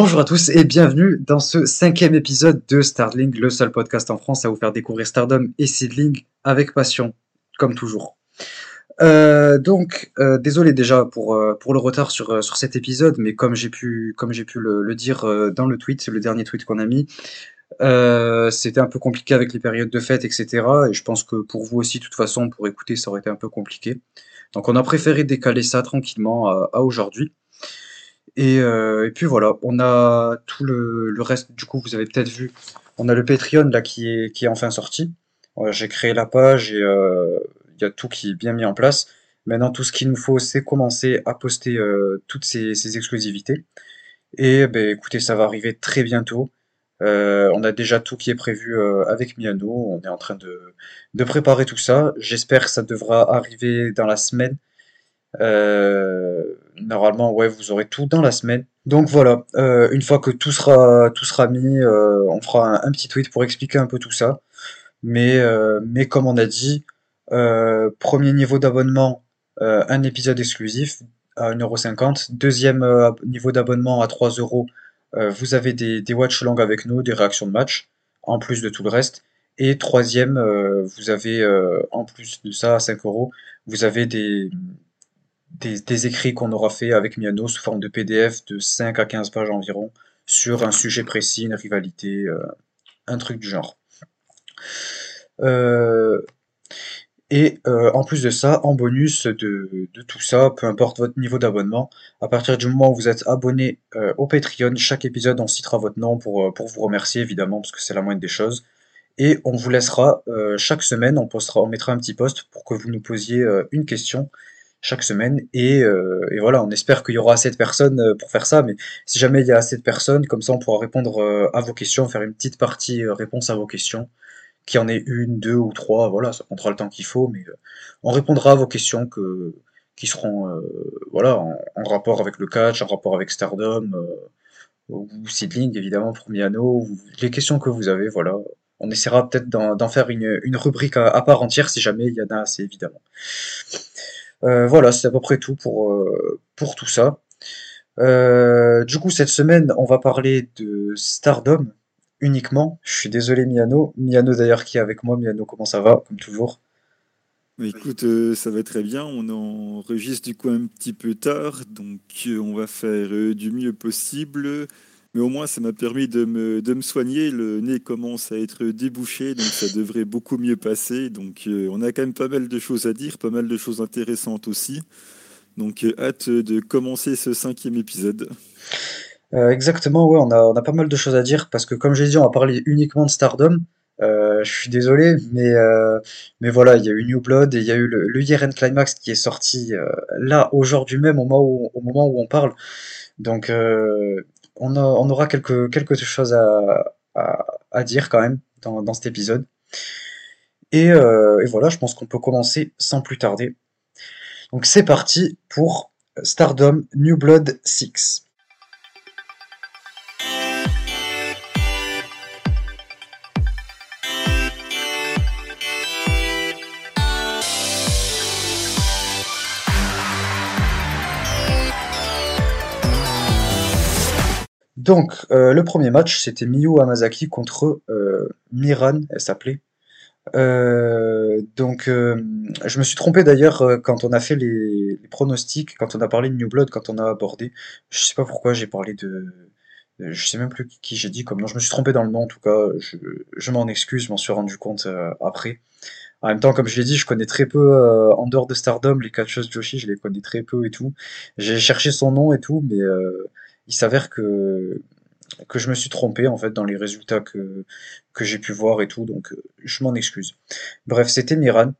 Bonjour à tous et bienvenue dans ce cinquième épisode de Starling, le seul podcast en France à vous faire découvrir Stardom et Seedling avec passion, comme toujours. Euh, donc, euh, désolé déjà pour, euh, pour le retard sur, sur cet épisode, mais comme j'ai pu, comme pu le, dire dans le tweet, le dernier tweet qu'on a mis, c'était un peu compliqué avec les périodes de fête, etc. Et je pense que pour vous aussi, de toute façon, pour écouter, ça aurait été un peu compliqué. Donc on a préféré décaler ça tranquillement à aujourd'hui. Et, euh, et puis voilà, on a tout le, reste. Du coup, vous avez peut-être vu, on a le Patreon là qui est, qui est enfin sorti. J'ai créé la page et euh, il y a tout qui est bien mis en place. Maintenant, tout ce qu'il nous faut, c'est commencer à poster euh, toutes ces, exclusivités. Et ben, écoutez, ça va arriver très bientôt. On a déjà tout qui est prévu avec Miano. On est en train de, de préparer tout ça. J'espère que ça devra arriver dans la semaine. Euh, normalement, ouais, vous aurez tout dans la semaine. Donc voilà, euh, une fois que tout sera, tout sera mis, euh, on fera un, petit tweet pour expliquer un peu tout ça. Mais, euh, mais comme on a dit, premier niveau d'abonnement, un épisode exclusif à 1,50€. Deuxième niveau d'abonnement à 3 euros, euh, vous avez des, des watch avec nous, des réactions de match, en plus de tout le reste. Et troisième, vous avez, en plus de ça, à 5 euros, vous avez des, des, écrits qu'on aura fait avec Miano sous forme de PDF de 5 à 15 pages environ sur un sujet précis, une rivalité, euh, un truc du genre. Euh, et euh, en plus de ça, en bonus de, tout ça, peu importe votre niveau d'abonnement, à partir du moment où vous êtes abonné au Patreon, chaque épisode on citera votre nom pour, vous remercier évidemment parce que c'est la moindre des choses. Et on vous laissera chaque semaine, on postera, on mettra un petit post pour que vous nous posiez une question chaque semaine. Et, euh, et voilà, on espère qu'il y aura assez de personnes euh, pour faire ça, mais si jamais il y a assez de personnes, comme ça on pourra répondre euh, à vos questions, faire une petite partie réponse à vos questions, qu'il y en ait une, deux ou trois, voilà, ça prendra le temps qu'il faut, mais on répondra à vos questions que, qui seront voilà, en, rapport avec le catch, en rapport avec Stardom, ou Seedling évidemment pour Miano, les questions que vous avez, voilà. On essaiera peut-être d'en faire une, rubrique à part entière si jamais il y en a assez évidemment. Euh, voilà, c'est à peu près tout pour, euh, pour tout ça. Euh, du coup, cette semaine, on va parler de Stardom uniquement. Je suis désolé, Miano. Miano d'ailleurs qui est avec moi. Miano, comment ça va, comme toujours? Mais Écoute, ça va très bien. On enregistre du coup un petit peu tard, donc on va faire du mieux possible. Mais au moins, ça m'a permis de me, de me soigner. Le nez commence à être débouché, donc ça devrait beaucoup mieux passer. Donc euh, on a quand même pas mal de choses à dire, pas mal de choses intéressantes aussi. Donc euh, hâte de commencer ce cinquième épisode. Euh, exactement, ouais, on a, on a pas mal de choses à dire parce que comme j'ai dit, on va parler uniquement de Stardom. Je suis désolé, mais, euh, mais voilà, il y a eu New Blood et il y a eu le, le Year Climax qui est sorti là, aujourd'hui même, au moment où, au moment où on parle. Donc, on aura quelque, quelque chose à, dire quand même dans, dans cet épisode. Et, euh, et voilà, je pense qu'on peut commencer sans plus tarder. Donc, c'est parti pour Stardom New Blood 6. Donc, euh, le premier match, c'était Miyu Hamasaki contre euh, Miran, elle s'appelait. Euh, donc, je me suis trompé d'ailleurs quand on a fait les, pronostics, quand on a parlé de New Blood, quand on a abordé. Je sais pas pourquoi j'ai parlé de. Je sais même plus qui j'ai dit comme nom. Je me suis trompé dans le nom en tout cas. Je, m'en excuse, je m'en suis rendu compte après. En même temps, comme je l'ai dit, je connais très peu en dehors de Stardom, les catcheuses Joshi, je les connais très peu et tout. J'ai cherché son nom et tout, mais il s'avère que que je me suis trompé en fait dans les résultats que que j'ai pu voir et tout, donc euh, je m'en excuse. Bref, c'était Miran,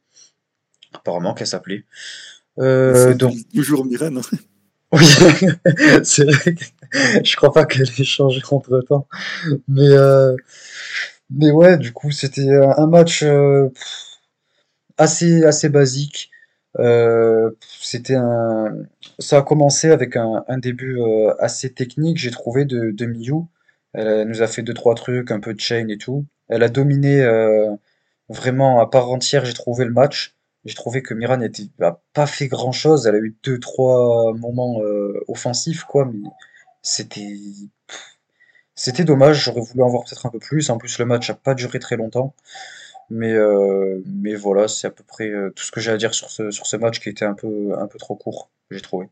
apparemment qu'elle s'appelait. Euh, donc toujours Miran. hein. oui, c'est vrai que je crois pas qu'elle ait changé entre-temps, mais euh, mais ouais, du coup c'était un un match euh, assez assez basique. Euh, c'était ça a commencé avec un, début euh, assez technique, j'ai trouvé de, Miyu. Elle, nous a fait deux trois trucs, un peu de chain et tout. Elle a dominé euh, vraiment à part entière, j'ai trouvé le match. J'ai trouvé que Miran n'était a pas fait grand-chose. Elle a eu deux trois moments offensifs quoi, mais c'était c'était dommage, j'aurais voulu en voir peut-être un peu plus. En plus, le match n'a pas duré très longtemps. Mais, euh, mais voilà, c'est à peu près euh, tout ce que j'ai à dire sur ce, sur ce match qui était un peu, un peu trop court, j'ai trouvé.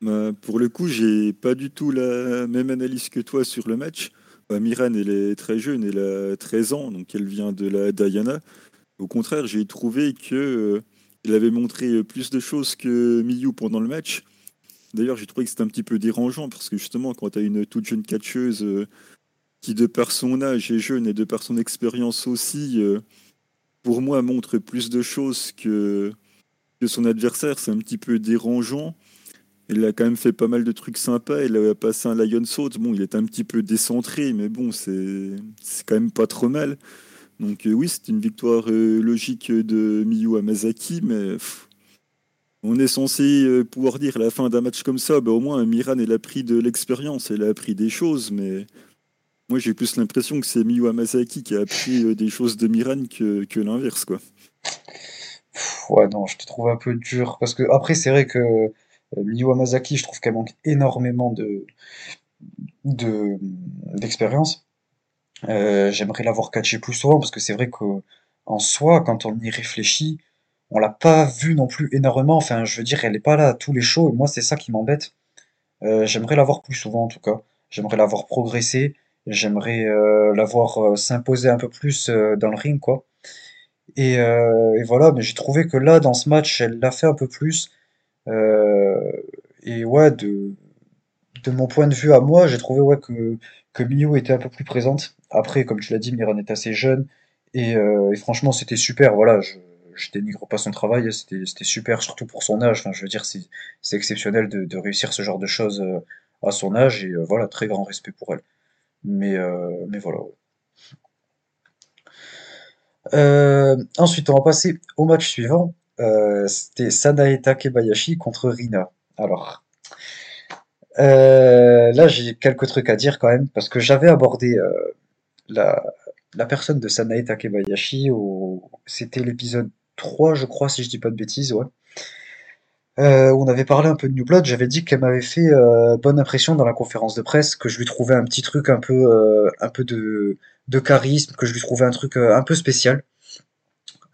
Bah, pour le coup, j'ai pas du tout la même analyse que toi sur le match. Bah, Miran, elle est très jeune, elle a 13 ans, donc elle vient de la Diana. Au contraire, j'ai trouvé que euh, avait montré plus de choses que Miyu pendant le match. D'ailleurs, j'ai trouvé que c'était un petit peu dérangeant parce que justement, quand tu as une toute jeune catcheuse euh, qui, de par son âge, est jeune et de par son expérience aussi, euh, pour moi, montre plus de choses que, que son adversaire, c'est un petit peu dérangeant. Elle a quand même fait pas mal de trucs sympas. Elle a passé un Lion Saut. Bon, il est un petit peu décentré, mais bon, c'est quand même pas trop mal. Donc, euh, oui, c'est une victoire logique de Miyu Amazaki, mais on est censé euh, pouvoir dire à la fin d'un match comme ça, bah, au moins Miran elle a pris de l'expérience, elle a appris des choses, mais moi j'ai plus l'impression que c'est Miyu Hamasaki qui a appris euh, des choses de Miran que, l'inverse quoi. Ouais non, je te trouve un peu dur parce que après c'est vrai que euh, Miyu Hamasaki, je trouve qu'elle manque énormément de d'expérience. J'aimerais l'avoir catché plus souvent parce que c'est vrai qu'en soi, quand on y réfléchit, on l'a pas vu non plus énormément. Enfin, je veux dire, elle est pas là tous les shows, et moi, c'est ça qui m'embête. Euh, j'aimerais la voir plus souvent, en tout cas. J'aimerais la voir progresser. J'aimerais euh, la voir euh, s'imposer un peu plus dans le ring, quoi. Et, voilà, mais j'ai trouvé que là, dans ce match, elle l'a fait un peu plus. et ouais, de, de mon point de vue à moi, j'ai trouvé ouais, que, que était un peu plus présente. Après, comme tu l'as dit, Miran est assez jeune. Et, franchement, c'était super. Voilà, je, je dénigre pas son travail, c'était super, surtout pour son âge. Enfin, je veux dire, c'est exceptionnel de, réussir ce genre de choses euh, à son âge, et euh, voilà, très grand respect pour elle. Mais, euh, mais voilà. ensuite, on va passer au match suivant. c'était Sanae Takebayashi contre Rina. Alors, là, j'ai quelques trucs à dire quand même, parce que j'avais abordé la, la personne de Sanae Takebayashi, c'était l'épisode 3, je crois, si je dis pas de bêtises, ouais. Euh, on avait parlé un peu de New Blood, j'avais dit qu'elle m'avait fait euh, bonne impression dans la conférence de presse, que je lui trouvais un petit truc un peu, euh, un peu de, de charisme, que je lui trouvais un truc un peu spécial.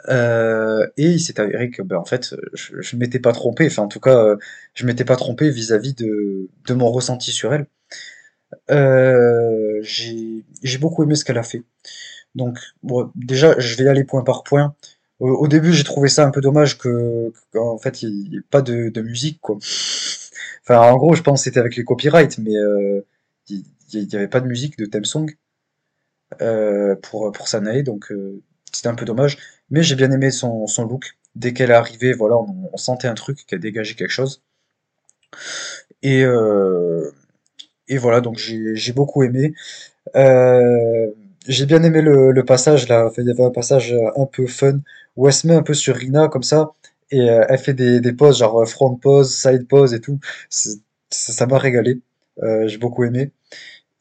et il s'est avéré que, ben, en fait, je, ne m'étais pas trompé, enfin, en tout cas, je m'étais pas trompé vis-à-vis de, de mon ressenti sur elle. j'ai beaucoup aimé ce qu'elle a fait. Donc, bon, déjà, je vais aller point par point. Au, début, j'ai trouvé ça un peu dommage que, qu'en fait, il n'y ait pas de, musique, quoi. Enfin, en gros, je pense que c'était avec les copyrights, mais euh, il n'y avait pas de musique de theme song euh, pour, pour Sanae, donc euh, c'était un peu dommage. Mais j'ai bien aimé son, son look. Dès qu'elle est arrivée, voilà, on, sentait un truc qui a dégagé quelque chose. Et, et voilà, donc j'ai beaucoup aimé. J'ai bien aimé le, passage là. il y avait un passage un peu fun où elle se met un peu sur Rina comme ça et euh, elle fait des, des poses genre euh, front pose, side pose et tout. Ça m'a régalé. Euh, j'ai beaucoup aimé.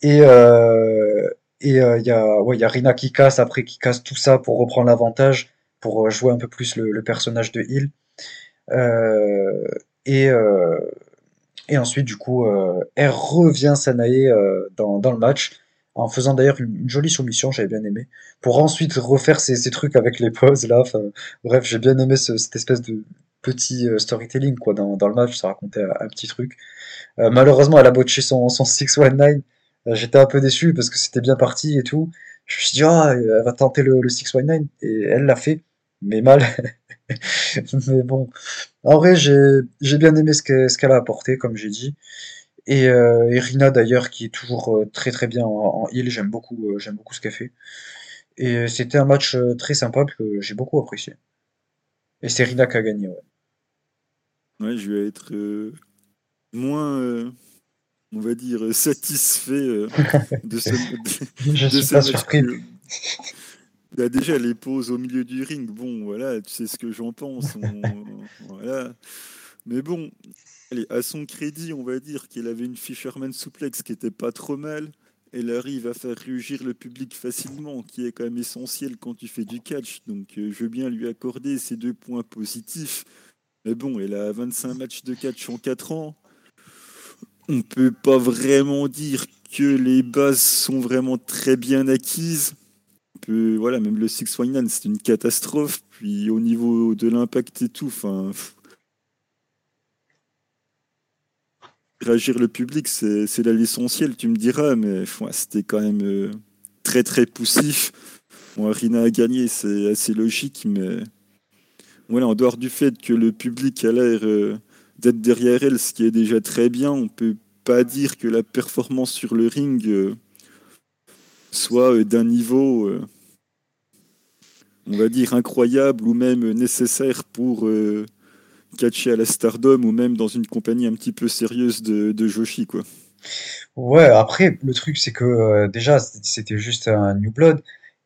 Et euh, et il y a ouais il y a Rina qui casse après qui casse tout ça pour reprendre l'avantage pour jouer un peu plus le, le personnage de Hill. et et ensuite du coup elle revient Sanae dans dans le match en faisant d'ailleurs une, jolie soumission, j'avais bien aimé, pour ensuite refaire ces, trucs avec les pauses là. Bref, j'ai bien aimé cette espèce de petit euh, storytelling quoi dans, le match, ça racontait un, petit truc. Euh, malheureusement, elle a botché son, son 619. Euh, j'étais un peu déçu parce que c'était bien parti et tout. Je me suis dit, ah, elle va tenter le, le 619 et elle l'a fait, mais mal. mais bon, en vrai, j'ai bien aimé ce qu'elle a apporté, comme j'ai dit. Et, euh, Rina d'ailleurs qui est toujours euh, très très bien en, heal, j'aime beaucoup, euh, j'aime beaucoup ce qu'elle fait. Et c'était un match très sympa que j'ai beaucoup apprécié. Et c'est Rina qui a gagné. Ouais, ouais je vais être moins, on va dire, satisfait de ce, je suis pas surpris. Bah, déjà, les pauses au milieu du ring, bon, voilà, tu sais ce que j'en pense. voilà. Mais bon, Allez, à son crédit, on va dire qu'elle avait une Fisherman Suplex qui était pas trop mal. Elle arrive à faire réagir le public facilement, qui est quand même essentiel quand tu fais du catch. Donc euh, je veux bien lui accorder ces deux points positifs. Mais bon, elle a 25 matchs de catch en 4 ans. on peut pas vraiment dire que les bases sont vraiment très bien acquises. voilà, même le Six Final, c'est une catastrophe. Puis au niveau de l'impact et tout, enfin. Réagir le public, c'est là l'essentiel, tu me diras, mais c'était quand même euh, très très poussif. Bon, Rina a gagné, c'est assez logique, mais voilà, en dehors du fait que le public a l'air euh, d'être derrière elle, ce qui est déjà très bien, on peut pas dire que la performance sur le ring euh, soit euh, d'un niveau, on va dire, incroyable ou même nécessaire pour catcher à la Stardom ou même dans une compagnie un petit peu sérieuse de, Joshi, quoi. Ouais, après, le truc, c'est que déjà, c'était juste un New Blood.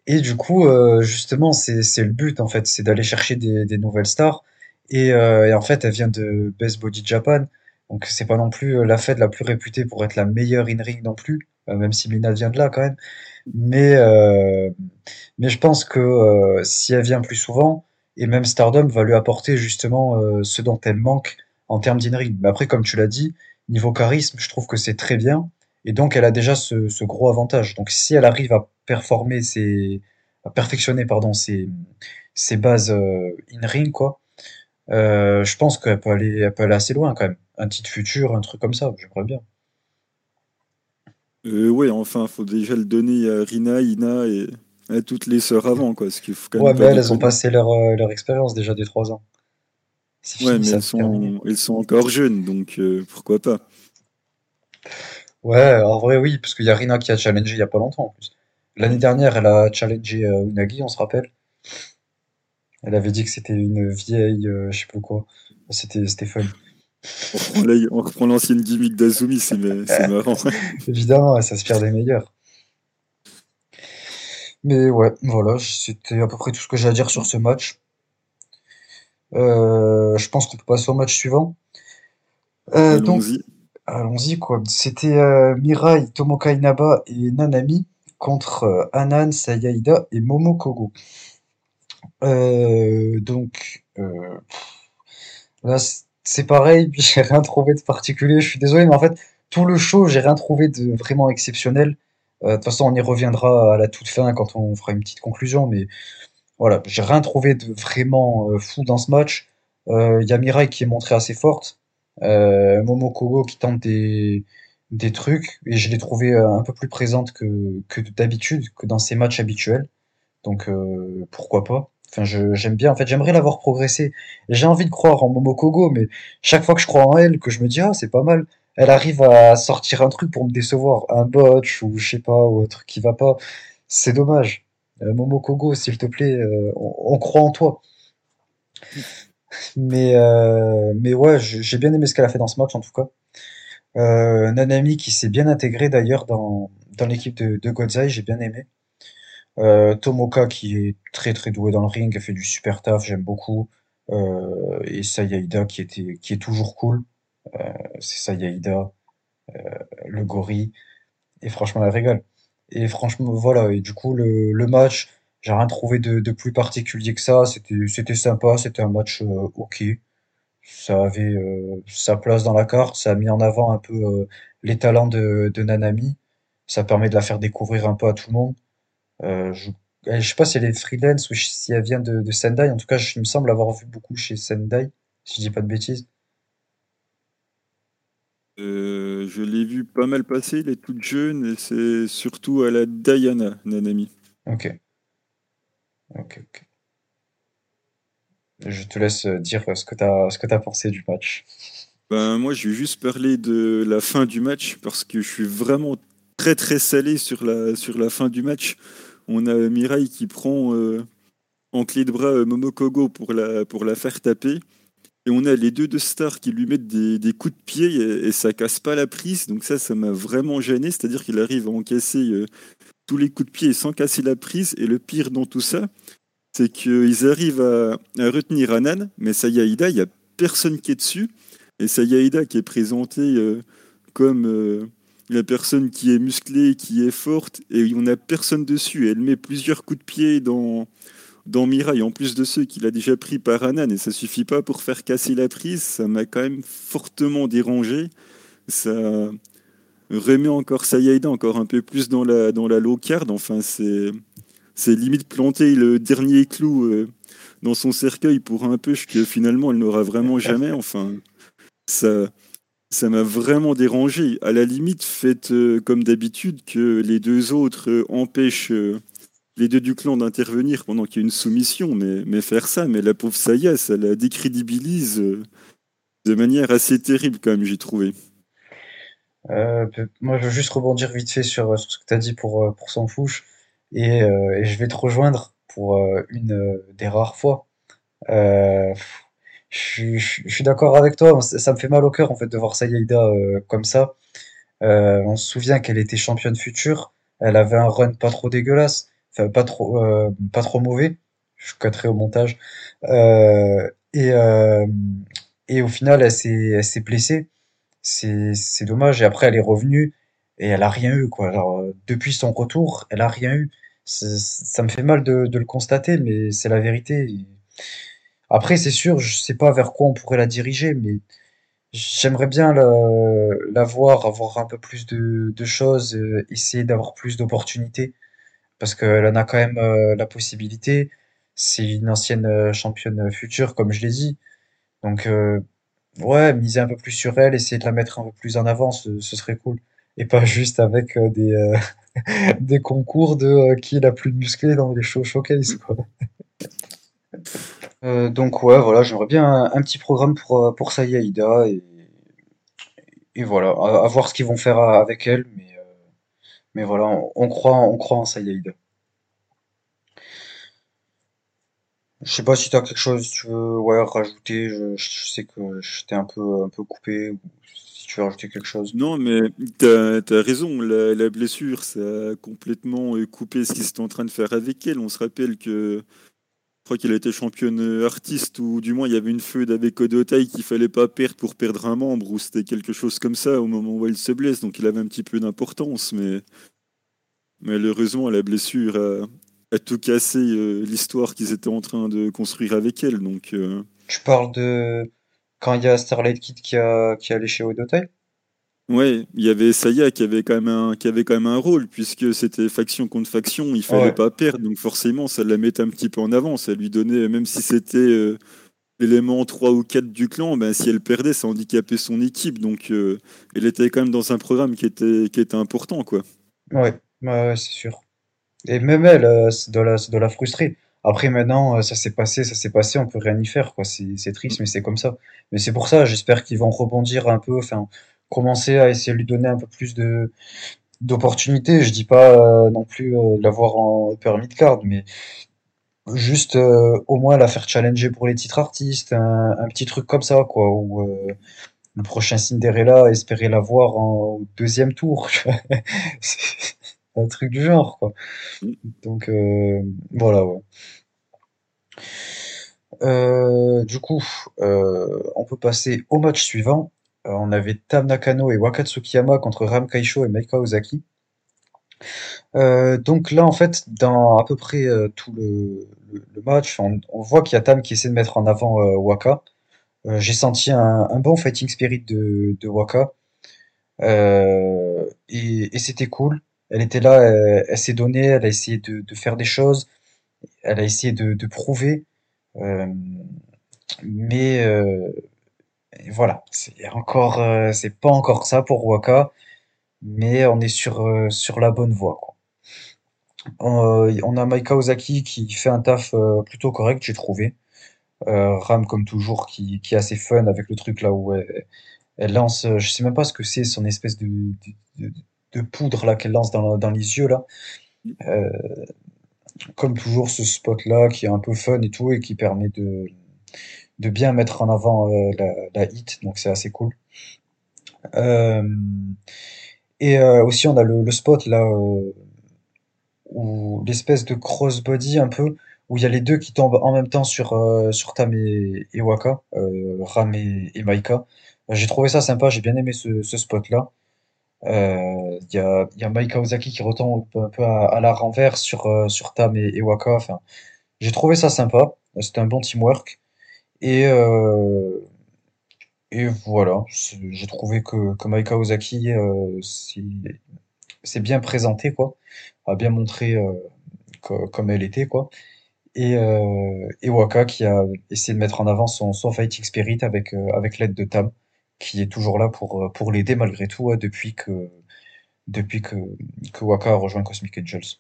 Et du coup, euh, justement, c'est le but en fait, c'est d'aller chercher des, nouvelles stars. Et, euh, et en fait, elle vient de Best Body Japan, donc c'est pas non plus euh, la fête la plus réputée pour être la meilleure in-ring non plus, euh, même si Mina vient de là quand même. Mais euh, mais je pense que euh, si elle vient plus souvent, et même Stardom va lui apporter justement ce dont elle manque en termes d'in-ring. Mais après, comme tu l'as dit, niveau charisme, je trouve que c'est très bien. Et donc, elle a déjà ce, gros avantage. Donc, si elle arrive à performer à perfectionner, pardon, ses, ses bases euh, in-ring, quoi, euh, je pense qu'elle peut aller, assez loin quand même. Un titre futur, un truc comme ça, j'aimerais bien. Euh, oui, enfin, faut déjà le donner à Rina, Ina et toutes les sœurs avant, quoi. qu'il faut quand même ouais, mais elles, ont passé leur, euh, leur expérience déjà des trois ans. ouais, mais elles sont, elles sont encore jeunes, donc pourquoi pas. Ouais, en vrai, oui, parce qu'il y a Rina qui a challengé il y a pas longtemps en plus. L'année dernière, elle a challengé euh, Unagi, on se rappelle. Elle avait dit que c'était une vieille, euh, je sais plus quoi. C'était fun. On reprend l'ancienne gimmick d'Azumi, c'est marrant. Évidemment, se perd des meilleurs. Mais ouais, voilà, c'était à peu près tout ce que j'ai à dire sur ce match. Euh, je pense qu'on peut passer au match suivant. Allons-y. Allons-y, quoi. C'était euh, Mirai, Tomoka Inaba et Nanami contre euh, Anan, Sayaida et Momokogo. Euh, donc, euh, là, c'est pareil, j'ai rien trouvé de particulier. Je suis désolé, mais en fait, tout le show, j'ai rien trouvé de vraiment exceptionnel. Euh, de toute façon, on y reviendra à la toute fin quand on fera une petite conclusion, mais voilà, j'ai rien trouvé de vraiment euh, fou dans ce match. Il a Mirai qui est montrée assez forte. Euh, Momokogo qui tente des, des trucs et je l'ai trouvé euh, un peu plus présente que, que d'habitude, que dans ses matchs habituels. Donc euh, pourquoi pas? Enfin, j'aime bien. En fait, j'aimerais l'avoir progressé. J'ai envie de croire en Momokogo, mais chaque fois que je crois en elle, que je me dis ah c'est pas mal, elle arrive à sortir un truc pour me décevoir, un botch ou je sais pas ou un truc qui va pas. C'est dommage. Euh, Momokogo, s'il te plaît, on, on, croit en toi. Mais, euh, mais ouais, j'ai bien aimé ce qu'elle a fait dans ce match en tout cas. Euh, Nanami qui s'est bien intégré d'ailleurs dans, l'équipe de, de Godzai, j'ai bien aimé. Euh, Tomoka qui est très très doué dans le ring, a fait du super taf, j'aime beaucoup. Euh, et Sayaida qui était qui est toujours cool. Euh, c'est Sayaida, euh, le gorille. Et franchement, elle régale. Et franchement, voilà. Et du coup, le, le match, j'ai rien trouvé de, de, plus particulier que ça. C'était, sympa. C'était un match euh, ok. Ça avait euh, sa place dans la carte. Ça a mis en avant un peu euh, les talents de, de, Nanami. Ça permet de la faire découvrir un peu à tout le monde. je, je sais pas si elle est freelance ou si elle vient de, de Sendai. En tout cas, je, me semble avoir vu beaucoup chez Sendai, si je dis pas de bêtises. Je l'ai vu pas mal passer, elle est toute jeune et c'est surtout à la Diana, Nanami. Ok. Ok, ok. Je te laisse euh, dire ce que tu as, tu pensé du match. Ben, moi, je vais juste parler de la fin du match parce que je suis vraiment très très salé sur la, sur la fin du match. On a Mirai qui prend euh, en clé de bras euh, Momokogo pour la, pour la faire taper. Et on a les deux de stars qui lui mettent des, coups de pied et, et, ça casse pas la prise. Donc ça, ça m'a vraiment gêné. C'est-à-dire qu'il arrive à encaisser tous les coups de pied sans casser la prise. Et le pire dans tout ça, c'est qu'ils arrivent à, retenir Anan, mais Sayaida, il n'y a personne qui est dessus. Et Sayaida qui est présentée euh, comme euh, la personne qui est musclée, qui est forte, et il n'y a personne dessus. elle met plusieurs coups de pied dans, dans Mirai, en plus de ceux qu'il a déjà pris par Anan, et ça suffit pas pour faire casser la prise. Ça m'a quand même fortement dérangé. ça remet encore Sayaida encore un peu plus dans la, dans la low card. Enfin, c'est, c'est limite planter le dernier clou euh, dans son cercueil pour un push que finalement elle n'aura vraiment jamais. Enfin, ça, ça m'a vraiment dérangé. À la limite, faites euh, comme d'habitude que les deux autres euh, empêchent les deux du clan d'intervenir pendant qu'il y a une soumission, mais, mais faire ça, mais la pauvre Saya, ça la décrédibilise de manière assez terrible quand même, j'ai trouvé. Euh, moi, je veux juste rebondir vite fait sur, sur ce que tu as dit pour, euh, pour Sanfouche. Et, euh, et je vais te rejoindre pour euh, une euh, des rares fois. Euh, je, suis d'accord avec toi. Ça, me fait mal au cœur en fait de voir euh, comme ça. Euh, on se souvient qu'elle était championne future. Elle avait un run pas trop dégueulasse, pas trop, euh, pas trop mauvais. Je cutterai au montage. Euh, et, euh, et au final, elle s'est, blessée. C'est, dommage. Et après, elle est revenue et elle a rien eu, quoi. Depuis son retour, elle a rien eu. Ça me fait mal de, de le constater, mais c'est la vérité. Après, c'est sûr, je sais pas vers quoi on pourrait la diriger, mais j'aimerais bien la, la voir avoir un peu plus de, de choses, essayer d'avoir plus d'opportunités, parce qu'elle en a quand même euh, la possibilité. C'est une ancienne euh, championne future, comme je l'ai dit. Donc, euh, Ouais, miser un peu plus sur elle, essayer de la mettre un peu plus en avant, ce, ce serait cool. Et pas juste avec euh, des, euh, des concours de euh, qui est la plus musclée dans les show showcase, quoi. Euh, donc ouais, voilà, j'aimerais bien un, petit programme pour, euh, pour et, voilà, à, à voir ce qu'ils vont faire euh, avec elle, mais, euh, mais voilà, on, croit, on croit en Ida. Je sais pas si t'as quelque chose, tu veux, ouais, rajouter, je, sais que j'étais un peu, un peu coupé, ou si tu veux rajouter quelque chose. Non, mais t'as, as raison, la, la blessure, ça a complètement coupé ce qu'ils étaient en train de faire avec elle. On se rappelle que je crois qu'elle a été championne euh, artiste, ou du moins il y avait une feud avec Odotai qu'il fallait pas perdre pour perdre un membre, ou c'était quelque chose comme ça au moment où elle se blesse, donc il avait un petit peu d'importance, mais malheureusement la blessure a, tout cassé euh, l'histoire qu'ils étaient en train de construire avec elle. Donc, euh, Tu parles de quand il y a Starlight Kid qui a qui est allé chez? Ouais, il y avait Saya qui avait quand même un, qui avait quand même un rôle, puisque c'était faction contre faction, il fallait Ouais, pas perdre, donc forcément ça la mettait un petit peu en avant, ça lui donnait, même si c'était euh, l'élément 3 ou 4 du clan, ben, si elle perdait, ça handicapait son équipe, donc euh, elle était quand même dans un programme qui était, qui était important, quoi. ouais, ouais, ouais, c'est sûr. Et même elle, euh, ça doit la, ça doit la frustrer. Après maintenant, euh, ça s'est passé, ça s'est passé, on peut rien y faire, quoi. C'est c'est triste, mais c'est comme ça. Mais c'est pour ça, j'espère qu'ils vont rebondir un peu, enfin, commencer à essayer de lui donner un peu plus de d'opportunités. Je dis pas euh, non plus euh, l'avoir en permis de card, mais juste euh, au moins la faire challenger pour les titres artistes, un, petit truc comme ça, quoi. Euh, le prochain Cinderella, espérer l'avoir en au deuxième tour. Un truc du genre, quoi. Donc voilà, ouais. Du coup, on peut passer au match suivant. Euh, on avait Tam Nakano et Waka Tsukiyama contre Ram Kaisho et Meika Ozaki. Euh, donc là, en fait, dans à peu près euh, tout le, match, on, voit qu'il y a Tam qui essaie de mettre en avant Waka. J'ai senti un, bon fighting spirit de, Waka. Et, c'était cool. Elle était là, elle, s'est donnée, elle a essayé de, faire des choses, elle a essayé de, de prouver. Mais voilà, c'est encore, euh, c'est pas encore ça pour Waka, mais on est sur, euh, la bonne voie. Euh, on a Maika Ozaki qui fait un taf plutôt correct, j'ai trouvé. Ram, comme toujours, qui, qui est assez fun avec le truc là où elle, lance, je sais même pas ce que c'est, son espèce de, poudre là qu'elle lance dans, dans les yeux là. Comme toujours, ce spot là qui est un peu fun et tout et qui permet de, de bien mettre en avant euh, la, hit, donc c'est assez cool. Euh, et euh, aussi, on a le, spot là euh, où l'espèce de crossbody un peu, où il y a les deux qui tombent en même temps sur, euh, sur Tam et, et Waka, euh, Ram et, Maika. Euh, J'ai trouvé ça sympa, j'ai bien aimé ce, spot-là. Euh, Il y a, y a Maika Ozaki qui retombe un peu à, la renverse sur, euh, sur Tam et, et Waka. Enfin, j'ai trouvé ça sympa. C'était un bon teamwork. Et, euh, Et voilà, j'ai trouvé que, que Maika Ozaki euh, s'est bien présenté quoi, a bien montré euh, comme elle était, quoi. Et, et Waka qui a essayé de mettre en avant son, son fighting spirit avec, avec l'aide de Tam, qui est toujours là pour, pour l'aider malgré tout, depuis que, depuis que, que Waka a rejoint Cosmic Angels.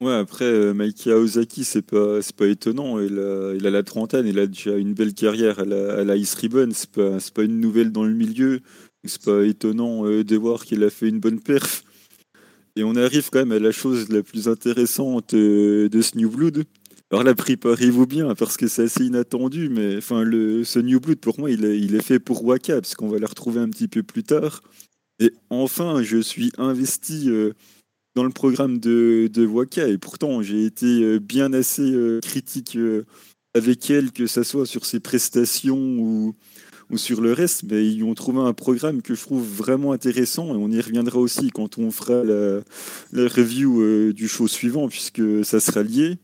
Ouais, après, euh, Mikey Aozaki, c'est pas, pas étonnant. Il a, il a la trentaine, il a déjà une belle carrière à la, la Ice Ribbon. C'est pas, pas une nouvelle dans le milieu. C'est pas étonnant euh, de voir qu'il a fait une bonne perf. Et on arrive quand même à la chose la plus intéressante euh, de ce New Blood. Alors là, préparez-vous bien, parce que c'est assez inattendu, mais enfin, ce New Blood, pour moi, il est, il est fait pour Waka, parce qu'on va le retrouver un petit peu plus tard. Et enfin, je suis investi euh, dans le programme de, de Waka, et pourtant, j'ai été euh, bien assez critique avec elle, que ce soit sur ses prestations ou, ou sur le reste, mais ils ont trouvé un programme que je trouve vraiment intéressant et on y reviendra aussi quand on fera la, review euh, du show suivant puisque ça sera lié.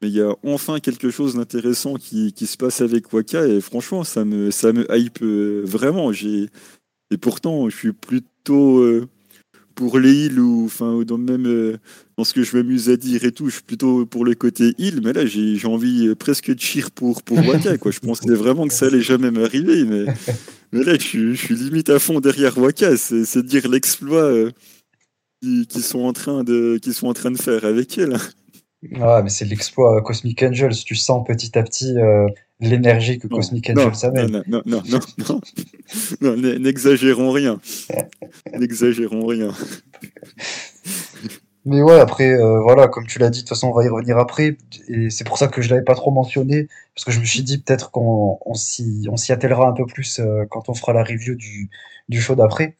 Mais il y a enfin quelque chose d'intéressant qui, qui, se passe avec Waka et franchement ça me, ça me hype euh, vraiment. Et pourtant je suis plutôt euh, pour les îles ou enfin dans même euh, dans ce que je m'amuse à dire et tout, je suis plutôt pour le côté île, mais là j'ai envie euh, presque de cheer pour pour Waka quoi. Je pensais vraiment que ça allait jamais m'arriver, mais mais là je, suis limite à fond derrière Waka. C'est dire l'exploit euh, qu'ils sont en train de qu'ils sont en train de faire avec elle. Ah, mais c'est l'exploit Cosmic Angels. Tu sens petit à petit l'énergie que Cosmic Angels amène. Non, non, non, non, non, n'exagérons rien. n'exagérons rien. Mais ouais, après, euh, voilà, comme tu l'as dit, de toute façon, on va y revenir après. Et c'est pour ça que je l'avais pas trop mentionné, parce que je me suis dit peut-être qu'on on s'y, on s'y attellera un peu plus euh, quand on fera la review du, du show d'après.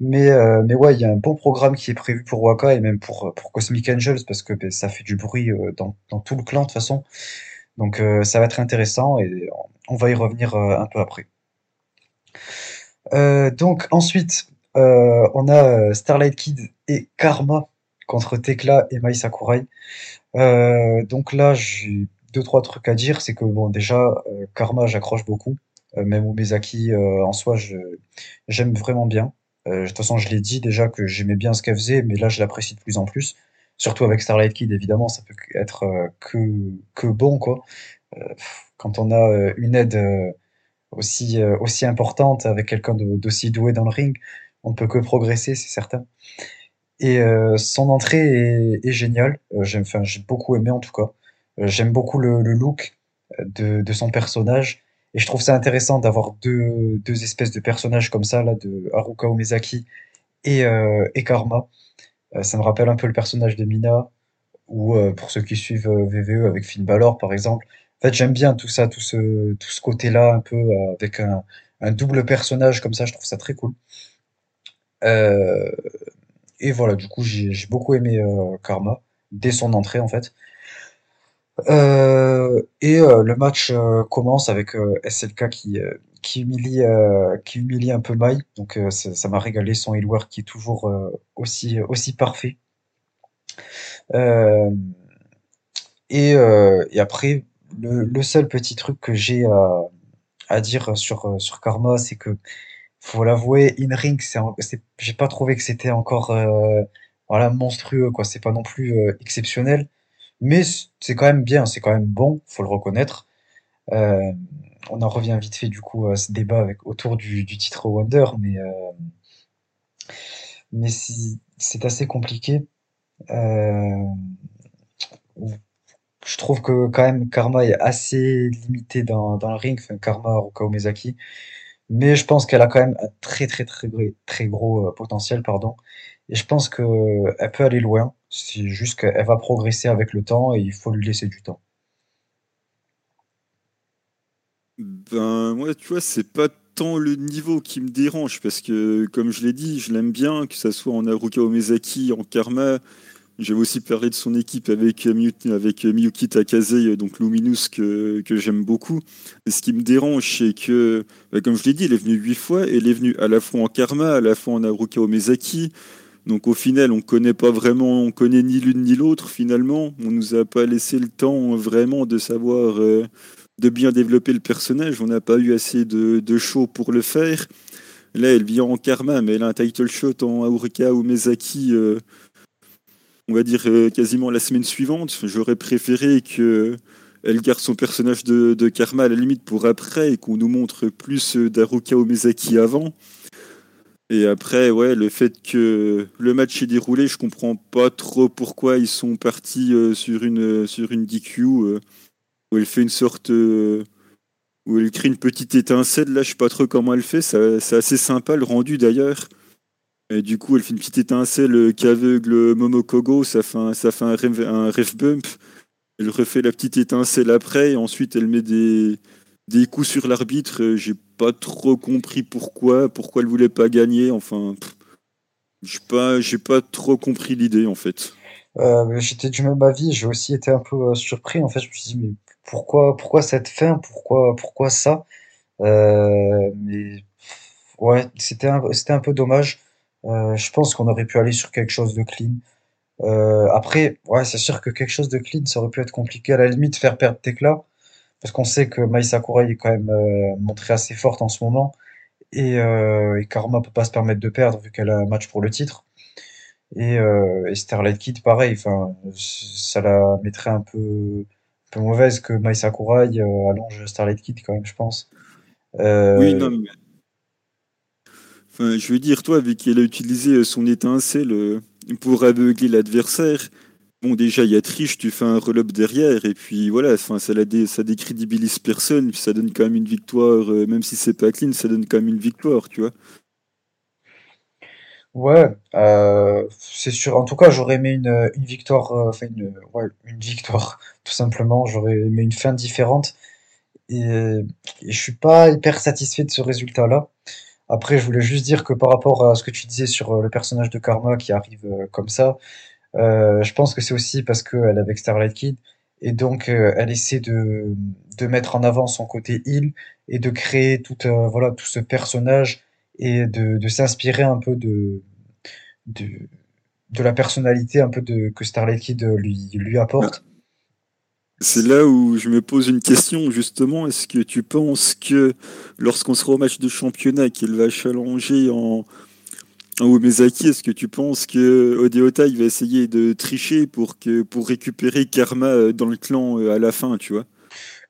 Mais, euh, mais ouais, il y a un bon programme qui est prévu pour Waka et même pour, pour Cosmic Angels, parce que ben, ça fait du bruit dans, dans tout le clan de toute façon. Donc euh, ça va être intéressant et on va y revenir euh, un peu après. Euh, donc ensuite, on a Starlight Kid et Karma contre Tekla et Mai Sakurai. donc là, j'ai deux trois trucs à dire. C'est que bon, déjà, Karma, j'accroche beaucoup. même Umezaki en soi, j'aime vraiment bien. de toute façon, je l'ai dit déjà que j'aimais bien ce qu'elle faisait, mais là, je l'apprécie de plus en plus. Surtout avec Starlight Kid, évidemment, ça peut être euh, que, que bon, quoi. Euh, quand on a euh, une aide aussi, aussi importante avec quelqu'un d'aussi doué dans le ring, on ne peut que progresser, c'est certain. Et son entrée est, géniale. J'ai beaucoup aimé en tout cas. J'aime beaucoup le, look de, de, son personnage. Et je trouve ça intéressant d'avoir deux, deux espèces de personnages comme ça, là, de Haruka Umezaki et, et Karma. Euh, ça me rappelle un peu le personnage de Mina, ou euh, pour ceux qui suivent VVE euh, avec Finn Balor par exemple. En fait, j'aime bien tout ça, tout ce, côté-là, un peu avec un, un, double personnage comme ça, je trouve ça très cool. et voilà, du coup, j'ai beaucoup aimé Karma, dès son entrée en fait. et le match commence avec SLK qui, qui humilie, euh, qui humilie un peu Mai. Donc euh, ça m'a régalé son healwork qui est toujours euh, aussi, aussi parfait. Et, après, le, seul petit truc que j'ai à, dire sur, sur Karma, c'est que faut l'avouer, in ring, j'ai pas trouvé que c'était encore voilà monstrueux quoi. C'est pas non plus exceptionnel, mais c'est quand même bien, c'est quand même bon, faut le reconnaître. Euh, on en revient vite fait du coup à ce débat avec, autour du, titre Wonder, mais, euh, c'est assez compliqué. Euh, je trouve que quand même Karma est assez limité dans, le ring, Karma Ruka Omezaki, mais je pense qu'elle a quand même un très très très très gros potentiel, pardon, et je pense qu'elle peut aller loin. C'est juste qu'elle va progresser avec le temps et il faut lui laisser du temps. Ben, moi, tu vois, c'est pas tant le niveau qui me dérange, parce que, comme je l'ai dit, je l'aime bien, que ça soit en Haruka Omezaki, en Karma. J'avais aussi parlé de son équipe avec, avec Miyuki Takase, donc Luminous, que, j'aime beaucoup. Et ce qui me dérange, c'est que, ben, comme je l'ai dit, elle est venue huit fois, et elle est venue à la fois en Karma, à la fois en Haruka Omezaki. Donc au final, on connaît pas vraiment, on connaît ni l'une ni l'autre finalement. On nous a pas laissé le temps vraiment de savoir euh, de bien développer le personnage. On n'a pas eu assez de, de show pour le faire. Là, elle vient en karma, mais elle a un title shot en Aurika ou Mezaki, euh, on va dire euh, quasiment la semaine suivante. J'aurais préféré que elle garde son personnage de, karma à la limite pour après et qu'on nous montre plus d'Aruka Mezaki avant. Et après, ouais, le fait que le match est déroulé, je comprends pas trop pourquoi ils sont partis euh, sur une sur une DQ où elle fait une sorte où elle crée une petite étincelle. Là, je sais pas trop comment elle fait. C'est assez sympa le rendu d'ailleurs. Et du coup, elle fait une petite étincelle qui aveugle Momokogo. Ça fait un, ça fait un, ref, bump. Elle refait la petite étincelle après. Et ensuite, elle met des, des coups sur l'arbitre. J'ai pas trop compris pourquoi. Pourquoi elle voulait pas gagner. Enfin, j'ai pas, j'ai pas trop compris l'idée en fait. Euh, j'étais du même avis. J'ai aussi été un peu euh, surpris. En fait, je me suis dit, mais pourquoi, pourquoi cette fin? Pourquoi, pourquoi ça? Euh, mais ouais, c'était un, peu dommage. Euh, je pense qu'on aurait pu aller sur quelque chose de clean. Euh, après, ouais, c'est sûr que quelque chose de clean, ça aurait pu être compliqué. À la limite, faire perdre Tekla, parce qu'on sait que Mai Sakurai est quand même montrée assez forte en ce moment. Et, et Karma peut pas se permettre de perdre vu qu'elle a un match pour le titre. Et, et Starlight Kid, pareil, ça la mettrait un peu peu mauvaise que Mai Sakurai euh, allonge Starlight Kid quand même, je pense. Euh, oui, non, mais... Enfin, je veux dire, toi, vu qu'elle a utilisé son étincelle euh, pour aveugler l'adversaire, bon, déjà, il y a triche, tu fais un roll-up derrière, et puis voilà, enfin, ça, la dé... ça décrédibilise personne, puis ça donne quand même une victoire, même si c'est pas clean, ça donne quand même une victoire, tu vois. Ouais, euh, c'est sûr. En tout cas, j'aurais aimé une, une victoire, euh, enfin une, ouais, une victoire, tout simplement. J'aurais aimé une fin différente. Et, je suis pas hyper satisfait de ce résultat-là. Après, je voulais juste dire que par rapport à ce que tu disais sur euh, le personnage de Karma qui arrive comme ça, euh, je pense que c'est aussi parce qu'elle est avec Starlight Kid et donc elle essaie de, de mettre en avant son côté heal et de créer tout, voilà, tout ce personnage et de, de s'inspirer un peu de, de, de, la personnalité un peu de, que Starlight Kid lui, lui apporte. C'est là où je me pose une question, justement. Est-ce que tu penses que lorsqu'on sera au match de championnat, qu'elle va challenger en, en Omezaki, est-ce que tu penses que Odeota il va essayer de tricher pour, que, pour récupérer Karma dans le clan euh, à la fin, tu vois?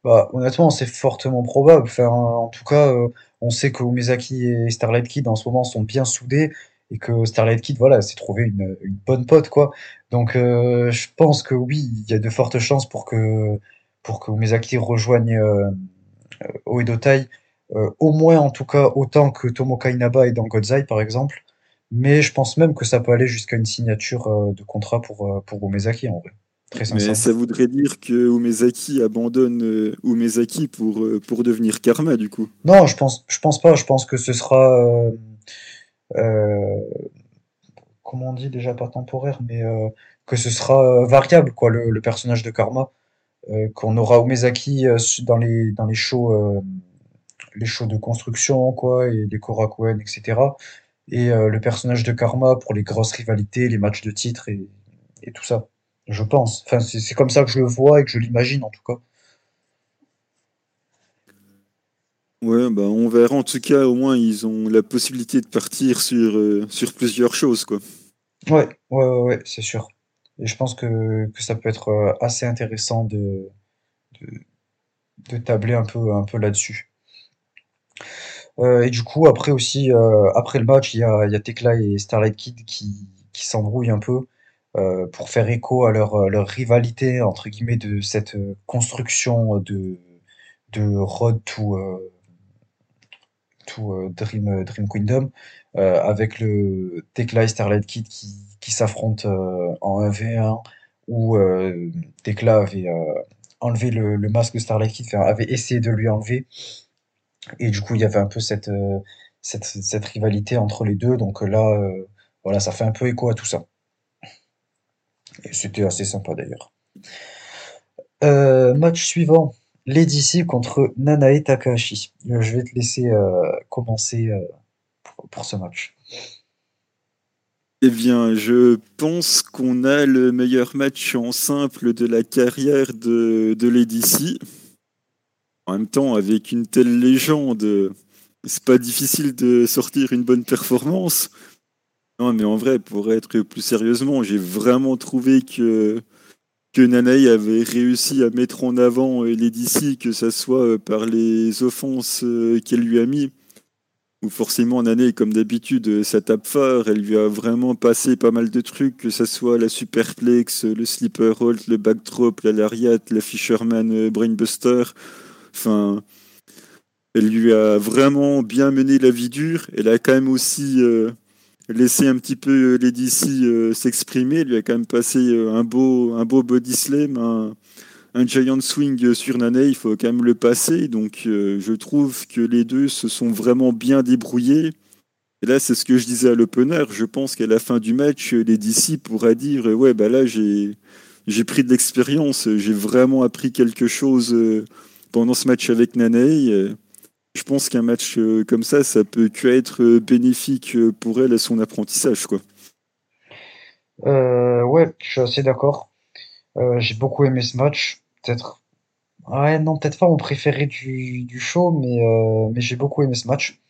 Bah, Honnêtement, c'est fortement probable. En tout cas, euh, on sait que Umezaki et Starlight Kid en ce moment sont bien soudés et que Starlight Kid, voilà, s'est trouvé une, une, bonne pote, quoi. Donc, euh, je pense que oui, il y a de fortes chances pour que, pour que Umezaki rejoigne euh, Oedotai, euh, au moins en tout cas autant que Tomoka Inaba et dans Godzai, par exemple. Mais je pense même que ça peut aller jusqu'à une signature euh, de contrat pour, pour Umezaki, en vrai. Mais ça voudrait dire que Umezaki abandonne Umezaki pour, pour devenir Karma, du coup. Non, je pense, je pense pas. Je pense que ce sera. Euh, euh comment on dit déjà pas temporaire, mais euh, que ce sera variable, quoi, le, le personnage de Karma. qu'on aura Umezaki dans les, dans les shows, les shows de construction, quoi, et les Korakuen, etc. Et le personnage de Karma pour les grosses rivalités, les matchs de titre et, et tout ça. Je pense. Enfin, c'est comme ça que je le vois et que je l'imagine en tout cas. Ouais, bah on verra. En tout cas, au moins, ils ont la possibilité de partir sur, euh, plusieurs choses, quoi. Ouais, ouais, ouais, c'est sûr. Et je pense que, ça peut être euh, assez intéressant de, tabler un peu, là-dessus. Euh, et du coup, après aussi, après le match, il y a, y Tekla et Starlight Kid qui, qui s'embrouillent un peu. Pour faire écho à leur, leur rivalité, entre guillemets, de cette construction de, de Road to, to Dream, Dream Kingdom, avec le Tekla et Starlight Kid qui, s'affrontent en 1v1, où Tekla avait enlevé le, masque de Starlight Kid, avait essayé de lui enlever. Et du coup, il y avait un peu cette, cette, cette rivalité entre les deux. Donc là, voilà, ça fait un peu écho à tout ça. Et c'était assez sympa d'ailleurs. Euh, match suivant, Lady contre Nanae Takahashi. Euh, je vais te laisser euh, commencer euh, pour, ce match. Eh bien, je pense qu'on a le meilleur match en simple de la carrière de, de Lady En même temps, avec une telle légende, c'est pas difficile de sortir une bonne performance. Non, mais en vrai, pour être plus sérieusement, j'ai vraiment trouvé que, que Nanae avait réussi à mettre en avant euh, les DC, que ce soit euh, par les offenses euh, qu'elle lui a mis, ou forcément Nanae, comme d'habitude, ça tape fort. Elle lui a vraiment passé pas mal de trucs, que ce soit la superplex, le sleeper hold, le backdrop, la lariat, la fisherman brainbuster. Enfin, elle lui a vraiment bien mené la vie dure. Elle a quand même aussi laissé un petit peu euh, Lady C euh, s'exprimer. Elle lui a quand même passé un beau, un beau body slam, un, giant swing sur Nane. Il faut quand même le passer. Donc je trouve que les deux se sont vraiment bien débrouillés. Et là, c'est ce que je disais à l'opener. Je pense qu'à la fin du match, Lady C pourra dire Ouais, bah là, j'ai, j'ai pris de l'expérience. J'ai vraiment appris quelque chose pendant ce match avec Nane je pense qu'un match euh, comme ça, ça peut que être euh, bénéfique euh, pour elle et son apprentissage, quoi. ouais, je suis assez d'accord. j'ai beaucoup aimé ce match. Peut-être, ouais, non, peut-être pas mon préféré du, du show, mais, mais j'ai beaucoup aimé ce match.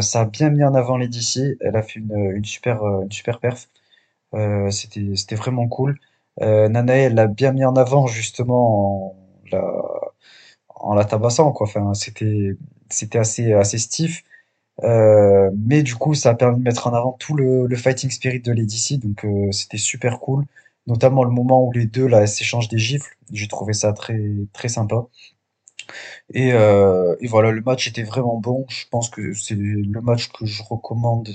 ça a bien mis en avant les DC. Elle a fait une, une super, une super perf. c'était, c'était vraiment cool. Nana, elle l'a bien mis en avant justement en la, en la tabassant, quoi. Enfin, c'était, c'était assez, assez stiff. Euh, mais du coup, ça a permis de mettre en avant tout le, fighting spirit de Lady donc euh, c'était super cool. Notamment le moment où les deux là s'échangent des gifles, j'ai trouvé ça très très sympa. Et, euh, voilà, le match était vraiment bon. Je pense que c'est le match que je recommande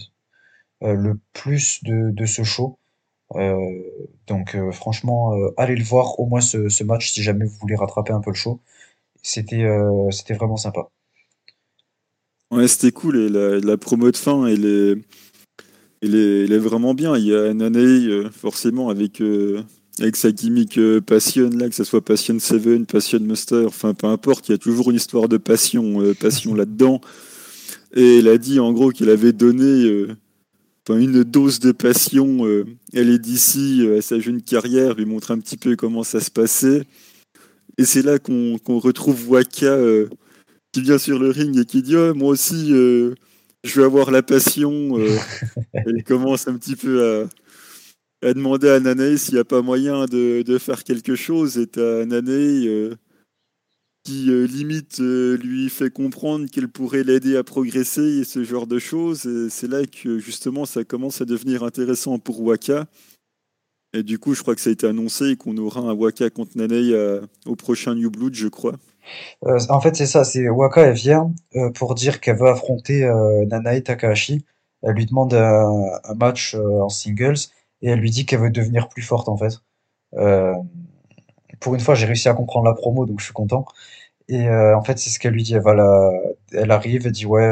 le plus de, ce show. donc franchement, allez le voir au moins ce, match si jamais vous voulez rattraper un peu le show. C'était vraiment sympa. Ouais, c'était cool. Et la, promo de fin, elle est, vraiment bien. Il y a Nane, euh, forcément, avec, euh, avec sa gimmick euh, Passion, là, que ce soit Passion 7, Passion Master, enfin, peu importe, il y a toujours une histoire de passion, passion là-dedans. Et elle a dit, en gros, qu'elle avait donné une dose de passion. elle est d'ici à sa jeune carrière, lui montre un petit peu comment ça se passait. Et c'est là qu'on retrouve Waka qui vient sur le ring et qui dit oh, Moi aussi, euh, je vais avoir la passion. Euh. elle commence un petit peu à, demander à Nanae s'il n'y a pas moyen de, faire quelque chose. Et à Nanae euh, qui limite lui fait comprendre qu'elle pourrait l'aider à progresser et ce genre de choses. Et c'est là que justement ça commence à devenir intéressant pour Waka. Et du coup, je crois que ça a été annoncé qu'on aura un Waka contre Nanae au prochain New Blood, je crois. Euh, en fait, c'est ça, c'est Waka, elle vient euh, pour dire qu'elle veut affronter euh, Nanae Takahashi. Elle lui demande un, match en singles et elle lui dit qu'elle veut devenir plus forte en fait. pour une fois, j'ai réussi à comprendre la promo, donc je suis content. Et en fait, c'est ce qu'elle lui dit. Elle, arrive, elle dit ouais,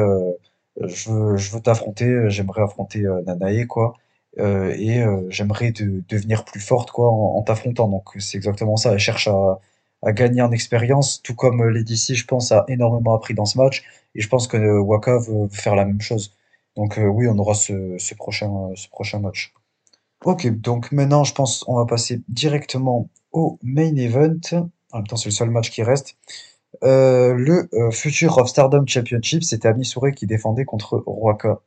je veux, t'affronter, j'aimerais affronter Nanae quoi. et j'aimerais devenir plus forte quoi en, en t'affrontant. Donc c'est exactement ça. Elle cherche à, a gagné en expérience, tout comme euh, Lady C, je pense, a énormément appris dans ce match. Et je pense que euh, Waka veut faire la même chose. Donc euh, oui, on aura ce, prochain, ce prochain match. Ok, donc maintenant, je pense on va passer directement au main event. En même temps, c'est le seul match qui reste. Euh, le Future of Stardom Championship, c'était Ami qui défendait contre Waka,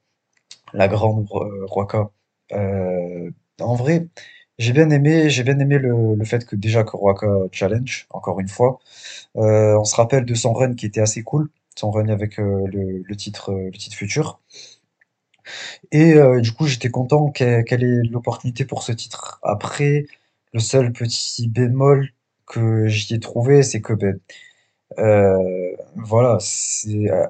la grande Waka. en vrai, j'ai bien aimé, j'ai bien aimé le, le fait que déjà que Waka challenge, encore une fois. Euh, on se rappelle de son run qui était assez cool, son run avec euh, le, le, titre, euh, le titre futur. Et euh, du coup, j'étais content qu'elle ait l'opportunité pour ce titre. Après, le seul petit bémol que j'y ai trouvé, c'est que ben, voilà,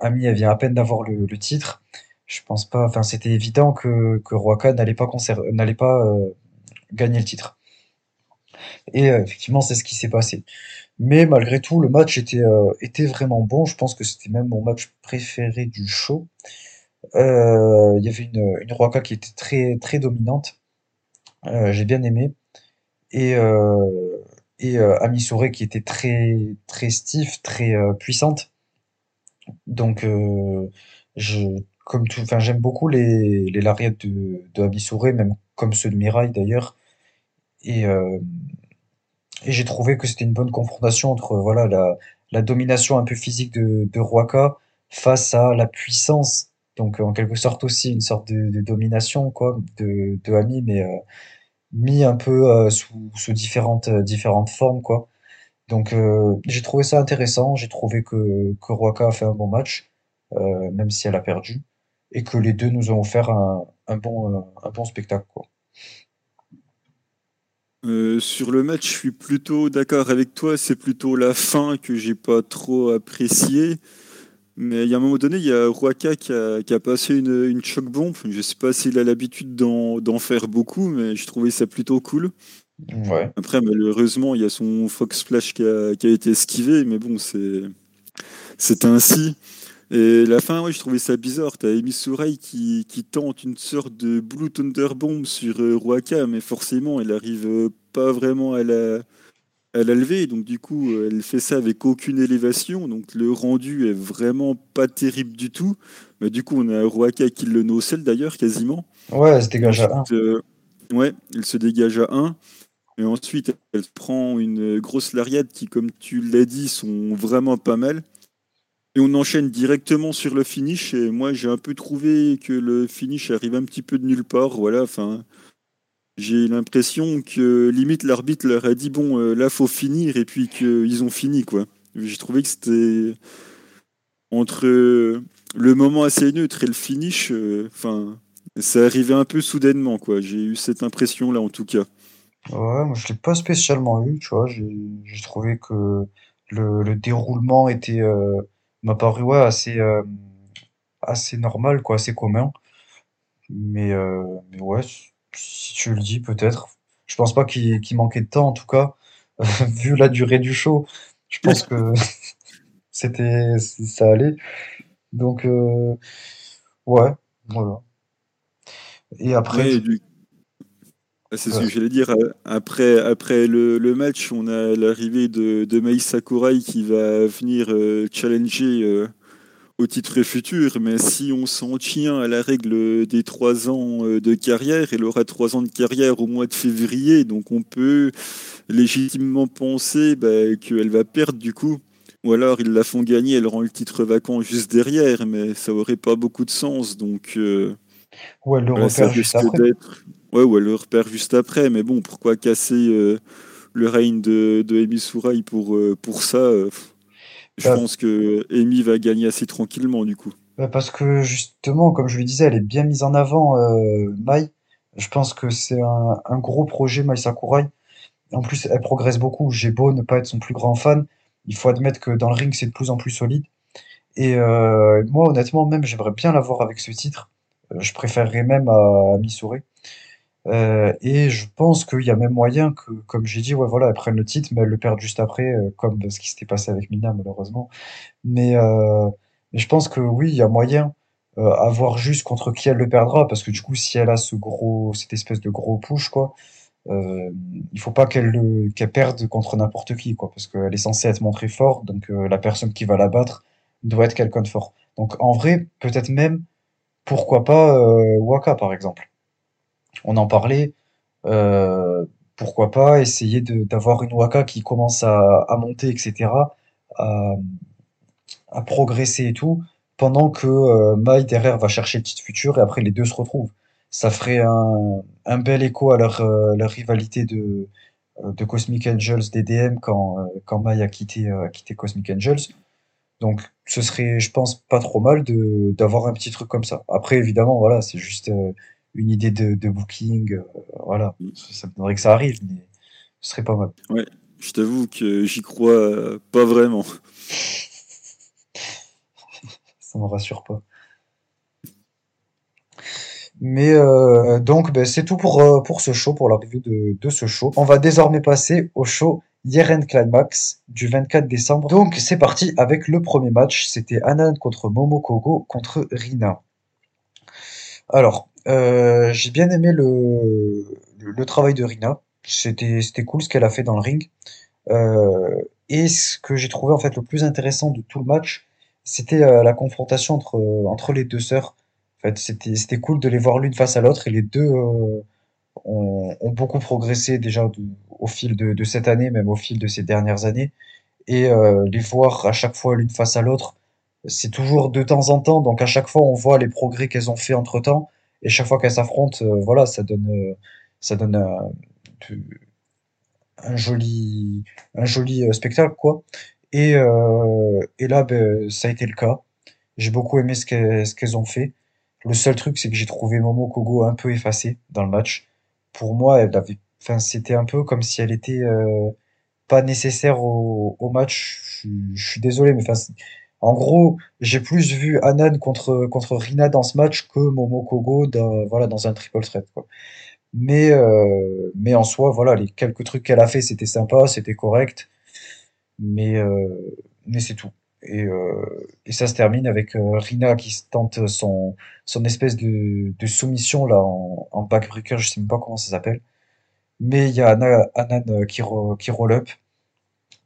Ami, elle vient à peine d'avoir le, le, titre. Je pense pas, enfin, c'était évident que, que Waka n'allait pas, n'allait pas gagner le titre. Et euh, effectivement, c'est ce qui s'est passé. Mais malgré tout, le match était, euh, était vraiment bon. Je pense que c'était même mon match préféré du show. Euh, il y avait une, une qui était très, très dominante. J'ai bien aimé. Et, et Amisore qui était très, très stiff, très puissante. Donc, je, comme tout, j'aime beaucoup les, les lariats de, de Amisure, même comme ceux de Mirai d'ailleurs. Et, euh, et j'ai trouvé que c'était une bonne confrontation entre voilà la, domination un peu physique de, de Ruaka face à la puissance. Donc, en quelque sorte aussi une sorte de, domination, quoi, de, Ami, mais euh, mis un peu euh, sous, sous différentes, différentes formes, quoi. Donc, j'ai trouvé ça intéressant. J'ai trouvé que, que Ruaka a fait un bon match, même si elle a perdu, et que les deux nous ont offert un, un bon, un bon spectacle, quoi. Euh, sur le match, je suis plutôt d'accord avec toi. C'est plutôt la fin que j'ai pas trop apprécié. Mais il y a un moment donné, il y a Ruaka qui a, passé une, une choc bombe. Je sais pas s'il a l'habitude d'en faire beaucoup, mais je trouvais ça plutôt cool. Ouais. Après, malheureusement, il y a son Fox Splash qui a, qui a été esquivé, mais bon, c'est ainsi. Et la fin, ouais, je trouvais ça bizarre. T'as Amy Souraï qui, qui, tente une sorte de Blue Thunder Bomb sur euh, Ruaka, mais forcément, elle arrive euh, pas vraiment à la, à la lever. Donc, du coup, euh, elle fait ça avec aucune élévation. Donc, le rendu est vraiment pas terrible du tout. Mais du coup, on a Ruaka qui le nocelle d'ailleurs, quasiment. Ouais, elle se dégage à 1. ouais, elle se dégage à 1. Et ensuite, elle prend une grosse lariade qui, comme tu l'as dit, sont vraiment pas mal. On enchaîne directement sur le finish. Et moi, j'ai un peu trouvé que le finish arrive un petit peu de nulle part. Voilà, enfin, j'ai l'impression que limite l'arbitre leur a dit bon, euh, là, faut finir, et puis qu'ils ont fini, quoi. J'ai trouvé que c'était entre le moment assez neutre et le finish. Euh, enfin, ça arrivait un peu soudainement, quoi. J'ai eu cette impression-là, en tout cas. Ouais, moi je l'ai pas spécialement eu. J'ai trouvé que le, le déroulement était euh, m'a paru ouais, assez, euh, assez normal, quoi, assez commun. Mais, euh, mais ouais, si tu le dis, peut-être. Je pense pas qu'il manquait de temps, en tout cas, vu la durée du show. Je pense que c'était, ça allait. Donc, euh, ouais, voilà. Et après, c'est ce que j'allais dire. Après, après le, le match, on a l'arrivée de, de Maïs Sakurai qui va venir euh, challenger euh, au titre futur. Mais si on s'en tient à la règle des trois ans euh, de carrière, elle aura trois ans de carrière au mois de février. Donc on peut légitimement penser bah, qu'elle va perdre du coup. Ou alors ils la font gagner, elle rend le titre vacant juste derrière. Mais ça aurait pas beaucoup de sens. Donc. Ou elle le repère juste après. Ouais, ou elle le repère juste après, mais bon, pourquoi casser euh, le règne de, de Amy Souraï pour, euh, pour ça euh, Je bah pense que Amy va gagner assez tranquillement, du coup. Bah parce que justement, comme je le disais, elle est bien mise en avant, Mai. Je pense que c'est un, un, gros projet, Mai Sakurai. En plus, elle progresse beaucoup. J'ai beau ne pas être son plus grand fan, il faut admettre que dans le ring, c'est de plus en plus solide. Et moi, honnêtement, même, j'aimerais bien la voir avec ce titre. Je préférerais même à, à Missouri. Euh, et je pense qu'il y a même moyen que, comme j'ai dit, ouais, voilà, elle prenne le titre, mais elle le perde juste après, euh, comme ce qui s'était passé avec Mina, malheureusement. Mais, euh, je pense que oui, il y a moyen à voir juste contre qui elle le perdra, parce que du coup, si elle a ce gros, cette espèce de gros push, quoi, il faut pas qu'elle le- qu'elle perde contre n'importe qui, quoi, parce qu'elle est censée être montrée forte, donc la personne qui va la battre doit être quelqu'un de fort. Donc en vrai, peut-être même, pourquoi pas Waka, par exemple on en parlait. Euh, pourquoi pas essayer d'avoir une Waka qui commence à, monter, etc., à, progresser et tout, pendant que euh, Mai derrière va chercher le titre futur et après les deux se retrouvent. Ça ferait un, bel écho à leur, euh, rivalité de, de Cosmic Angels DDM quand, quand Mai a quitté, quitté Cosmic Angels. Donc ce serait, je pense, pas trop mal d'avoir un petit truc comme ça. Après, évidemment, voilà, c'est juste une idée de, booking. Euh, voilà, mm. ça me donnerait que ça arrive, mais ce serait pas mal. Ouais, je t'avoue que j'y crois euh, pas vraiment. ça me rassure pas. Mais euh, donc, ben, c'est tout pour, pour ce show, pour la review de, de, ce show. On va désormais passer au show Yeren Climax du 24 décembre. Donc, c'est parti avec le premier match. C'était Anan contre Momokogo contre Rina. Alors, euh, j'ai bien aimé le, le, travail de Rina. C'était, cool ce qu'elle a fait dans le ring. Euh, et ce que j'ai trouvé en fait le plus intéressant de tout le match, c'était euh, la confrontation entre, entre les deux sœurs. En fait, c'était, cool de les voir l'une face à l'autre et les deux ont, ont, beaucoup progressé déjà au fil de, de, cette année, même au fil de ces dernières années. et les voir à chaque fois l'une face à l'autre, c'est toujours de temps en temps. Donc à chaque fois, on voit les progrès qu'elles ont fait entre temps. Et chaque fois qu'elles s'affrontent, euh, voilà, ça donne, euh, ça donne un, un joli, un joli euh, spectacle, quoi. Et, euh, et là, ben, ça a été le cas. J'ai beaucoup aimé ce qu'elles ont fait. Le seul truc, c'est que j'ai trouvé Momo Kogo un peu effacée dans le match. Pour moi, elle avait, enfin, c'était un peu comme si elle était euh, pas nécessaire au, au match. Je, suis désolé, mais enfin, en gros, j'ai plus vu Anan contre Rina dans ce match que Momo Kogo dans, dans un triple threat. Mais euh, mais en soi, voilà, les quelques trucs qu'elle a fait, c'était sympa, c'était correct, mais euh, mais c'est tout. Et, euh, et ça se termine avec Rina qui tente son espèce de, soumission là en, backbreaker, je sais même pas comment ça s'appelle. Mais il y a Anan qui, qui roll up,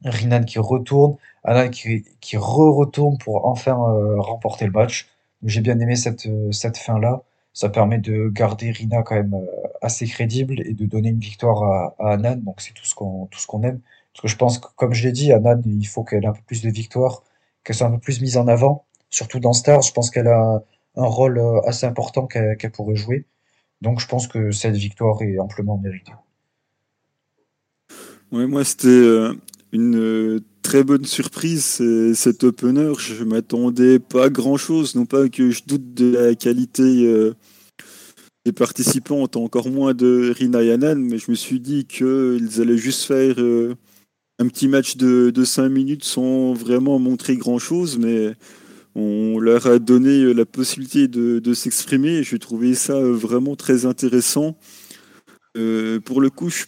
Rinan qui retourne, Anan qui, qui re-retourne pour enfin euh, remporter le match. J'ai bien aimé cette, euh, cette fin-là. Ça permet de garder Rina quand même euh, assez crédible et de donner une victoire à, à Anan. Donc c'est tout ce qu'on qu'on aime. Parce que je pense que, comme je l'ai dit, Anan, il faut qu'elle ait un peu plus de victoires, qu'elle soit un peu plus mise en avant. Surtout dans Stars, je pense qu'elle a un rôle assez important qu'elle pourrait jouer. Donc je pense que cette victoire est amplement méritée. Ouais, moi, c'était une euh, très bonne surprise, c'est- cet opener. Je m'attendais pas à grand-chose, non pas que je doute de la qualité euh, des participants, encore moins de Rina et Hanan, mais je me suis dit qu'ils allaient juste faire euh, un petit match de, de 5 minutes sans vraiment montrer grand-chose, mais on leur a donné euh, la possibilité de, de s'exprimer j'ai trouvé ça euh, vraiment très intéressant. Euh, pour le coup, je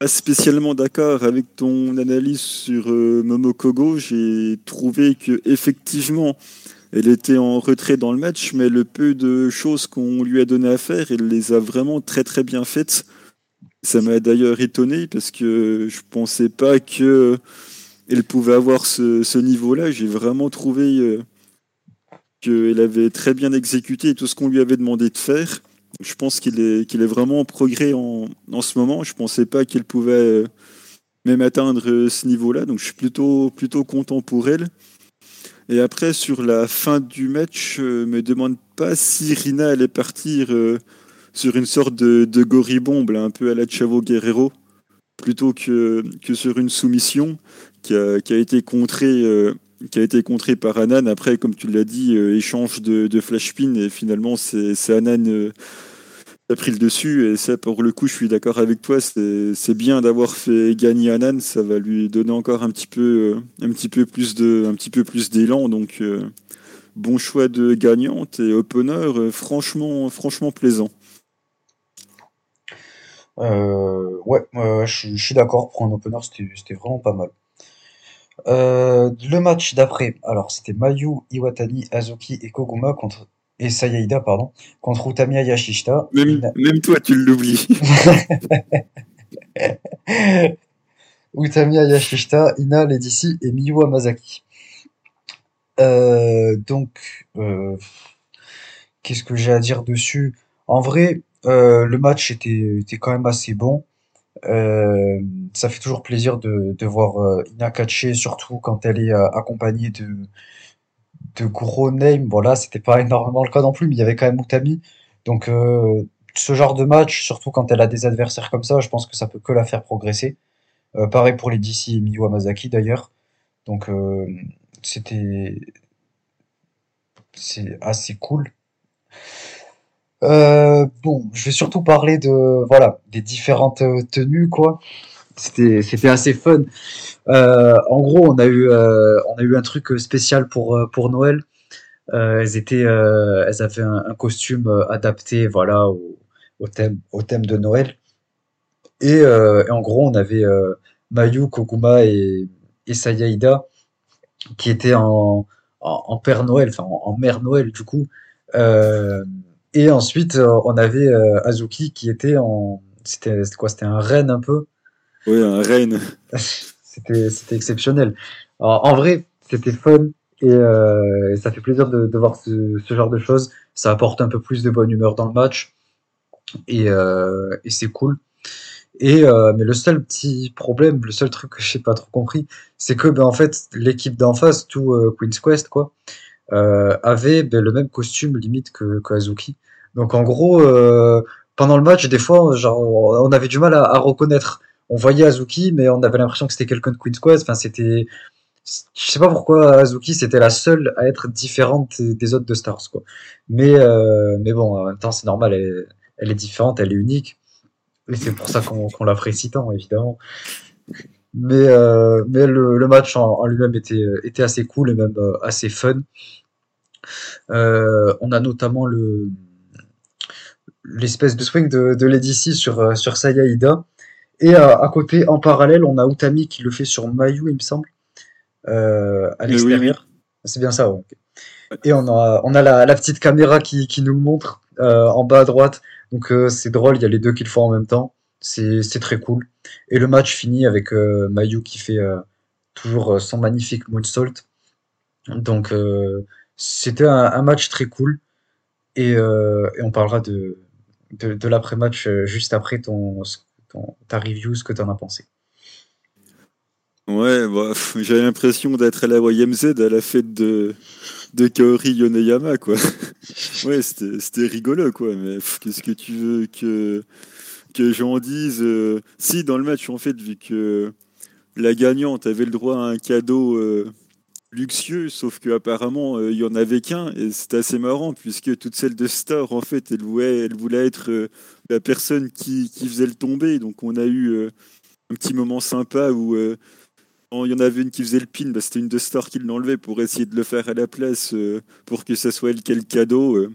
pas spécialement d'accord avec ton analyse sur euh, Momokogo. J'ai trouvé que effectivement, elle était en retrait dans le match, mais le peu de choses qu'on lui a donné à faire, elle les a vraiment très très bien faites. Ça m'a d'ailleurs étonné parce que je pensais pas que elle pouvait avoir ce, niveau-là. J'ai vraiment trouvé euh, qu'elle avait très bien exécuté tout ce qu'on lui avait demandé de faire. Je pense qu'il est, qu'il vraiment en progrès en, en ce moment. Je pensais pas qu'elle pouvait euh, même atteindre euh, ce niveau-là, donc je suis plutôt, plutôt content pour elle. Et après, sur la fin du match, je me demande pas si Rina allait partir euh, sur une sorte de, de un peu à la Chavo Guerrero, plutôt que, que sur une soumission qui a, été contrée, euh, qui a été contrée par Anan. Après, comme tu l'as dit, euh, échange de, de et finalement, c'est Anan euh, qui a pris le dessus. Et ça, pour le coup, je suis d'accord avec toi, c'est bien d'avoir fait gagner Anan, ça va lui donner encore un petit peu, euh, un petit peu plus de, un petit peu plus d'élan. Donc, bon choix de gagnante et opener, franchement, franchement plaisant. Ouais, je suis d'accord. Pour un opener, c'était vraiment pas mal. Euh, le match d'après, alors c'était Mayu, Iwatani, Azuki et Koguma contre et Sayaida, pardon, contre Utami Yashishita, Même, Ina- même toi, tu l'oublies. Utami Yashishita, Ina Ledici et Miyu Hamasaki. Euh, donc, euh, qu'est-ce que j'ai à dire dessus? En vrai, euh, le match était, était quand même assez bon. Euh, ça fait toujours plaisir de, voir euh, Ina catcher, surtout quand elle est euh, accompagnée de, de gros names. Bon là, c'était pas énormément le cas non plus, mais il y avait quand même Utami. Donc euh, ce genre de match, surtout quand elle a des adversaires comme ça, je pense que ça peut que la faire progresser. Pareil pour les DC et Miyu Hamasaki d'ailleurs. Donc c'était c'est assez cool. Euh, bon, je vais surtout parler de voilà des différentes euh, tenues quoi. C'était c'était assez fun. Euh, en gros, on a eu on a eu un truc spécial pour pour Noël. Elles étaient, elles avaient un, costume adapté, voilà, au, thème, au thème de Noël. Et, en gros, on avait Mayu, Koguma et, et Sayaida qui étaient en, en, Père Noël, enfin en, Mère Noël du coup. Et ensuite, euh, on avait euh, Azuki qui était en, c'était quoi? C'était un renne un peu. Oui, un Reine. C'était exceptionnel. Alors, en vrai, c'était fun et, euh, et ça fait plaisir de, de voir ce, ce genre de choses. Ça apporte un peu plus de bonne humeur dans le match et, euh, et c'est cool. Et mais le seul petit problème, le seul truc que j'ai pas trop compris, c'est que ben en fait l'équipe d'en face, tout Queen's Quest quoi, avait ben, le même costume limite que, Azuki. Donc en gros, euh, pendant le match, des fois, on avait du mal à, reconnaître. On voyait Azuki, mais on avait l'impression que c'était quelqu'un de Queen's Quest. Enfin, c'était, je sais pas pourquoi Azuki c'était la seule à être différente des autres de Stars quoi. Mais euh, mais bon, en même temps c'est normal, elle, est différente, elle est unique. Et c'est pour ça qu'on qu'on l'apprécie tant, évidemment. Mais, euh, mais le, le match en, en lui-même était, était assez cool et même euh, assez fun. Euh, on a notamment le l'espèce de swing de, de Lady C sur, sur Saya Ida. Et à, à côté, en parallèle, on a Utami qui le fait sur Mayu, il me semble, à Mais oui, oui. l'extérieur. C'est bien ça, ouais. Et on a, on a la, la petite caméra qui, qui nous le montre euh, en bas à droite. Donc euh, c'est drôle, il y a les deux qui le font en même temps. C'est très cool. Et le match finit avec euh, Mayu qui fait euh, toujours euh, son magnifique moonsault. Donc c'était un, match très cool. Et, on parlera de, de, l'après-match juste après ton, ton, ta review, ce que tu en as pensé. Ouais, bah, j'avais l'impression d'être à la YMZ à la fête de, de Kaori Yoneyama, quoi. Ouais, c'était rigolo, quoi. Mais qu'est-ce que tu veux que, que j'en dise euh, Si, dans le match, en fait, vu que la gagnante avait le droit à un cadeau euh, luxueux, sauf qu'apparemment, euh, il y en avait qu'un, et c'était assez marrant, puisque toute celle de Star, en fait, elle voulait, elle voulait être euh, la personne qui, qui faisait le tomber. Donc, on a eu euh, un petit moment sympa où. euh, il y en avait une qui faisait le pin, bah, c'était une de Star qui l'enlevait pour essayer de le faire à la place euh, pour que ça soit elle cadeau. euh.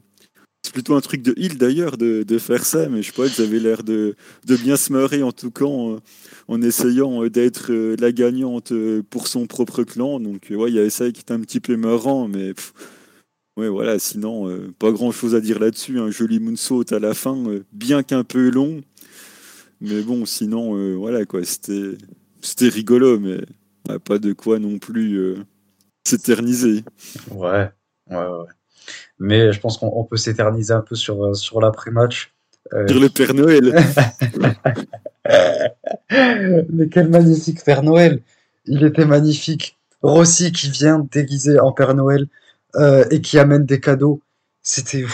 C'est plutôt un truc de heal d'ailleurs de, faire ça, mais je sais pas, ils avaient l'air de, bien se marrer en tout cas en, essayant euh, d'être euh, la gagnante euh, pour son propre clan. Donc ouais, il y avait ça qui était un petit peu marrant, mais ouais voilà, sinon pas grand chose à dire là-dessus. Un joli moonsault à la fin, bien qu'un peu long, mais bon, sinon voilà quoi, c'était rigolo, mais pas de quoi non plus s'éterniser. Ouais, ouais, ouais. Mais je pense qu'on on peut s'éterniser un peu sur, euh, sur l'après-match. Euh, Dire le Père Noël. Mais quel magnifique Père Noël! Il était magnifique. Rossi qui vient déguisé en Père Noël euh, et qui amène des cadeaux. C'était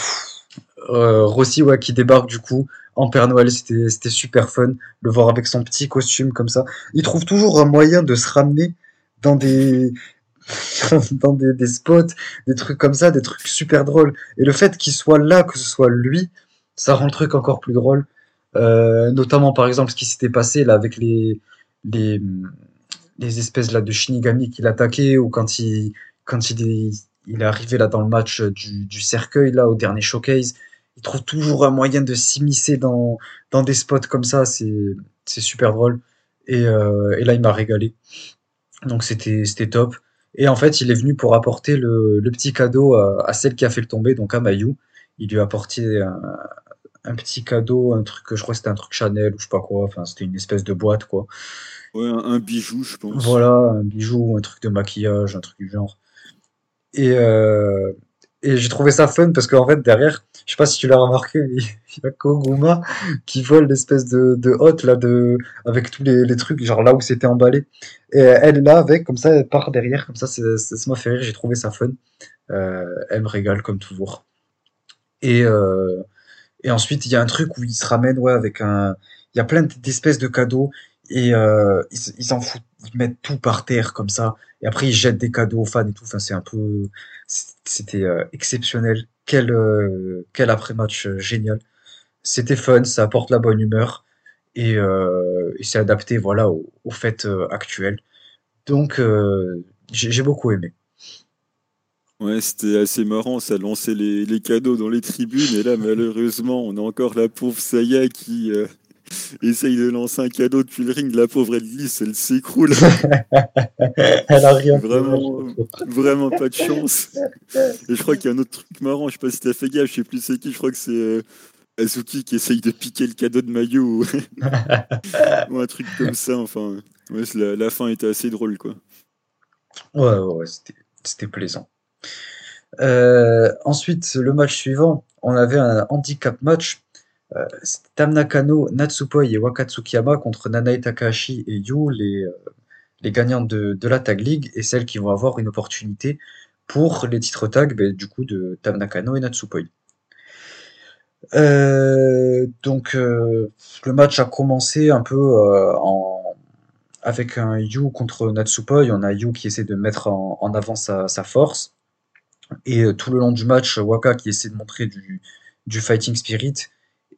euh, Rossi ouais, qui débarque du coup en Père Noël. C'était c'était super fun. Le voir avec son petit costume comme ça. Il trouve toujours un moyen de se ramener dans des dans des, spots, des trucs comme ça, des trucs super drôles. Et le fait qu'il soit là, que ce soit lui, ça rend le truc encore plus drôle. Euh, notamment par exemple ce qui s'était passé là avec les les les espèces là de Shinigami qui l'attaquaient ou quand il quand il est, il est arrivé là dans le match du, du cercueil là au dernier showcase il trouve toujours un moyen de s'immiscer dans dans des spots comme ça c'est super drôle et, euh, et là il m'a régalé donc c'était top et en fait il est venu pour apporter le, le petit cadeau à, à celle qui a fait le tomber donc à Mayu il lui a apporté un, un petit cadeau un truc que je crois que c'était un truc Chanel ou je sais pas quoi enfin c'était une espèce de boîte quoi Ouais, un, un bijou, je pense. voilà, un bijou, un truc de maquillage, un truc du genre. Et, euh, et j'ai trouvé ça fun parce qu'en fait, derrière, je sais pas si tu l'as remarqué, il y a Koguma qui vole l'espèce de, de hotte là, de, avec tous les, trucs, genre là où c'était emballé. Et elle est là avec, comme ça, elle part derrière, comme ça, c'est- ça m'a fait rire, j'ai trouvé ça fun. Euh, elle me régale comme toujours. Et, euh, et ensuite, il y a un truc où il se ramène, ouais, avec un. Il y a plein d'espèces de cadeaux et euh, ils ils s'en foutent, ils mettent tout par terre comme ça. Et après, ils jettent des cadeaux aux fans et tout. Enfin, c'est un peu. C'était exceptionnel. Quel, euh, quel après-match euh, génial. C'était fun, ça apporte la bonne humeur et, euh, et c'est adapté, voilà, aux, aux fêtes actuelles. Donc, j'ai beaucoup aimé. Ouais, c'était assez marrant, ça lançait les, les cadeaux dans les tribunes, et là, malheureusement, on a encore la pauvre Saya qui essaye de lancer un cadeau depuis le ring. La pauvre, elle glisse, elle s'écroule. Elle a rien. Vraiment, vraiment pas de chance. Et je crois qu'il y a un autre truc marrant, je sais pas si t'as fait gaffe, je sais plus c'est qui, je crois que c'est euh, Azuki qui essaye de piquer le cadeau de Mayu ou, un truc comme ça. Enfin, ouais, la, la fin était assez drôle, quoi. Ouais, ouais, ouais, c'était c'était plaisant. Euh, ensuite, le match suivant, on avait un handicap match Tam Nakano, Natsupoi et Wakatsukiyama contre Nanae Takahashi et Yu, les, les gagnants de, la Tag League, et celles qui vont avoir une opportunité pour les titres tag, ben, de Tam Nakano et Natsupoi. Euh, donc euh, le match a commencé un peu euh, avec un Yu contre Natsupoi. On a Yu qui essaie de mettre en, avant sa, force. Et euh, tout le long du match, Waka qui essaie de montrer du, du fighting spirit.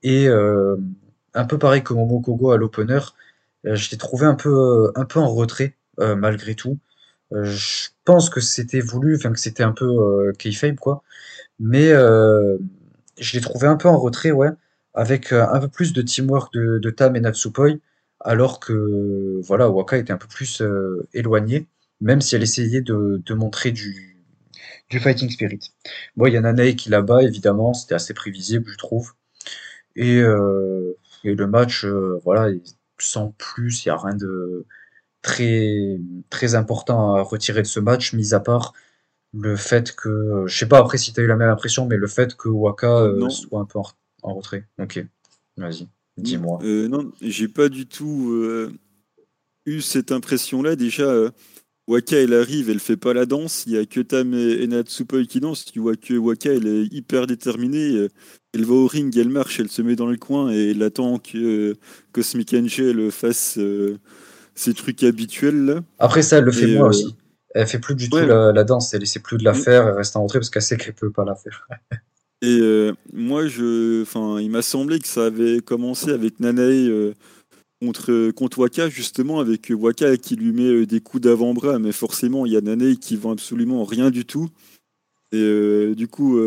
Et euh, un peu pareil que Momokogo à l'opener, je l'ai trouvé un peu, un peu en retrait malgré tout. je pense que c'était voulu, enfin que c'était un peu euh, kayfabe quoi. Mais euh, je l'ai trouvé un peu en retrait, ouais, avec euh, un peu plus de teamwork de, Tam et Natsupoi, alors que voilà, Waka était un peu plus euh, éloignée, même si elle essayait de, montrer du, du fighting spirit. Bon, il y a Nanae qui là-bas, évidemment, c'était assez prévisible, je trouve. Et, euh, et le match, euh, voilà, sans plus, il n'y a rien de très, très important à retirer de ce match, mis à part le fait que, je sais pas après si tu as eu la même impression, mais le fait que Waka euh, soit un peu en, retrait. Ok, vas-y, dis-moi. Euh, non, j'ai pas du tout euh, eu cette impression-là. Déjà, euh, Waka, elle arrive, elle fait pas la danse. Il y a que Tam et, et Natsupoi qui dansent. Tu vois que Waka, elle est hyper déterminée. Elle va au ring, elle marche, elle se met dans le coin et elle attend que Cosmic Angel fasse ses trucs habituels là. Après ça, elle le fait moi aussi. Elle fait plus du tout la, danse, elle essaie plus de la mm. faire, elle reste en retrait parce qu'elle sait qu'elle peut pas la faire. Et euh, moi, je, enfin, il m'a semblé que ça avait commencé avec Nanae euh, contre, contre Waka, justement, avec Waka qui lui met euh, des coups d'avant-bras, mais forcément, il y a Nanae qui vend absolument rien du tout. Et du coup,